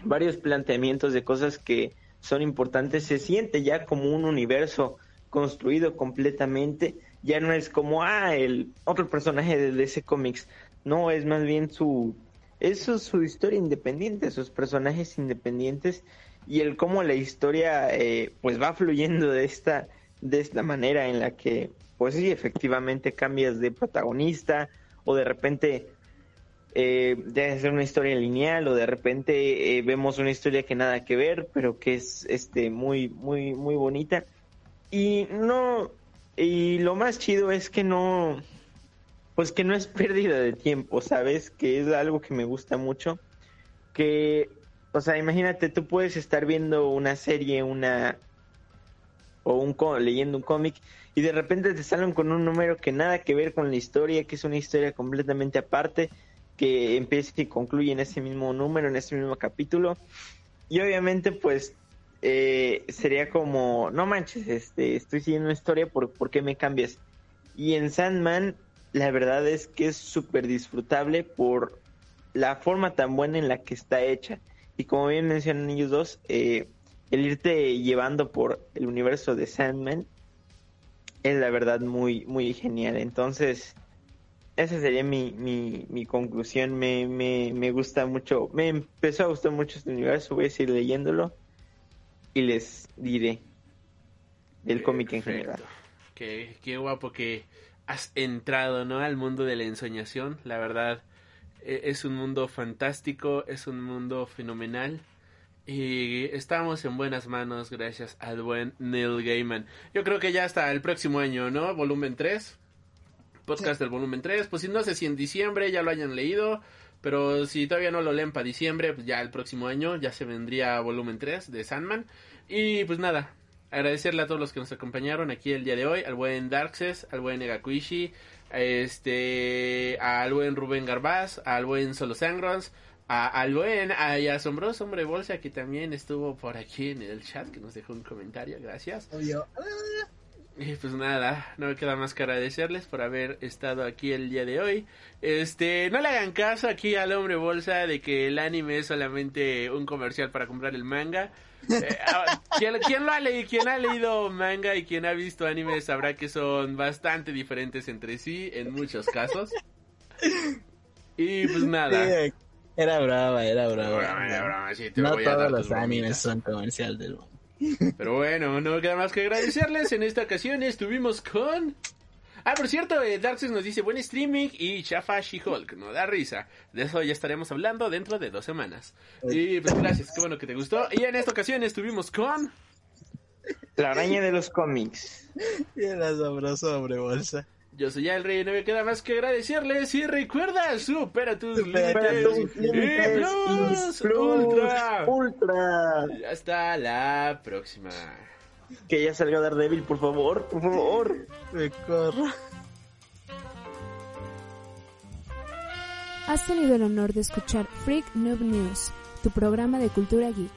varios planteamientos de cosas que son importantes. Se siente ya como un universo construido completamente. Ya no es como, ah, el otro personaje de ese cómics. No, es más bien su... Eso es su historia independiente, sus personajes independientes y el cómo la historia eh, pues va fluyendo de esta de esta manera en la que pues sí efectivamente cambias de protagonista o de repente eh, deja de ser una historia lineal o de repente eh, vemos una historia que nada que ver pero que es este muy muy muy bonita y no y lo más chido es que no pues que no es pérdida de tiempo sabes que es algo que me gusta mucho que o sea, imagínate, tú puedes estar viendo una serie, una o un leyendo un cómic y de repente te salen con un número que nada que ver con la historia, que es una historia completamente aparte, que empieza y concluye en ese mismo número, en ese mismo capítulo. Y obviamente, pues, eh, sería como, no manches, este, estoy siguiendo una historia, ¿por, ¿por qué me cambias? Y en Sandman, la verdad es que es súper disfrutable por la forma tan buena en la que está hecha. Y como bien mencionan ellos dos, eh, el irte llevando por el universo de Sandman es la verdad muy, muy genial. Entonces, esa sería mi, mi, mi conclusión. Me, me, me gusta mucho, me empezó a gustar mucho este universo. Voy a seguir leyéndolo y les diré del cómic en general. Qué, qué guapo que has entrado, ¿no? Al mundo de la ensoñación. La verdad, e- es un mundo fantástico, es un mundo fenomenal. Y estamos en buenas manos gracias al buen Neil Gaiman. Yo creo que ya hasta el próximo año, ¿no? Volumen 3. Podcast del volumen 3. Pues si no sé si en diciembre ya lo hayan leído. Pero si todavía no lo leen para diciembre, pues ya el próximo año ya se vendría volumen 3 de Sandman. Y pues nada, agradecerle a todos los que nos acompañaron aquí el día de hoy, al buen Darkses, al buen Egakuishi, a este, al buen Rubén Garbaz, al buen Solo Sangrons, al buen, y asombroso hombre bolsa que también estuvo por aquí en el chat, que nos dejó un comentario, gracias. Obvio. Y pues nada, no me queda más que agradecerles por haber estado aquí el día de hoy. Este, no le hagan caso aquí al hombre bolsa de que el anime es solamente un comercial para comprar el manga. Eh, ah, quien lo ha leído, quien ha leído manga y quien ha visto anime sabrá que son bastante diferentes entre sí en muchos casos. Y pues nada. Era brava, era brava. Broma, era broma, sí, te no voy a dar todos los animes son comercial del mundo. Pero bueno, no queda más que agradecerles. En esta ocasión estuvimos con. Ah, por cierto, eh, Darkseid nos dice buen streaming y Chafa She-Hulk, no da risa. De eso ya estaremos hablando dentro de dos semanas. Y pues gracias, qué bueno que te gustó. Y en esta ocasión estuvimos con. La araña de los cómics. Y el asombroso hombre bolsa. Yo soy ya el rey, no me queda más que agradecerles. Y recuerda, supera tus Supera límites. tus Y límites. plus, Y plus, ultra. ultra. Hasta la próxima. Que ya salga Daredevil, por favor, por favor. Me corro. Has tenido el honor de escuchar Freak Noob News, tu programa de cultura geek.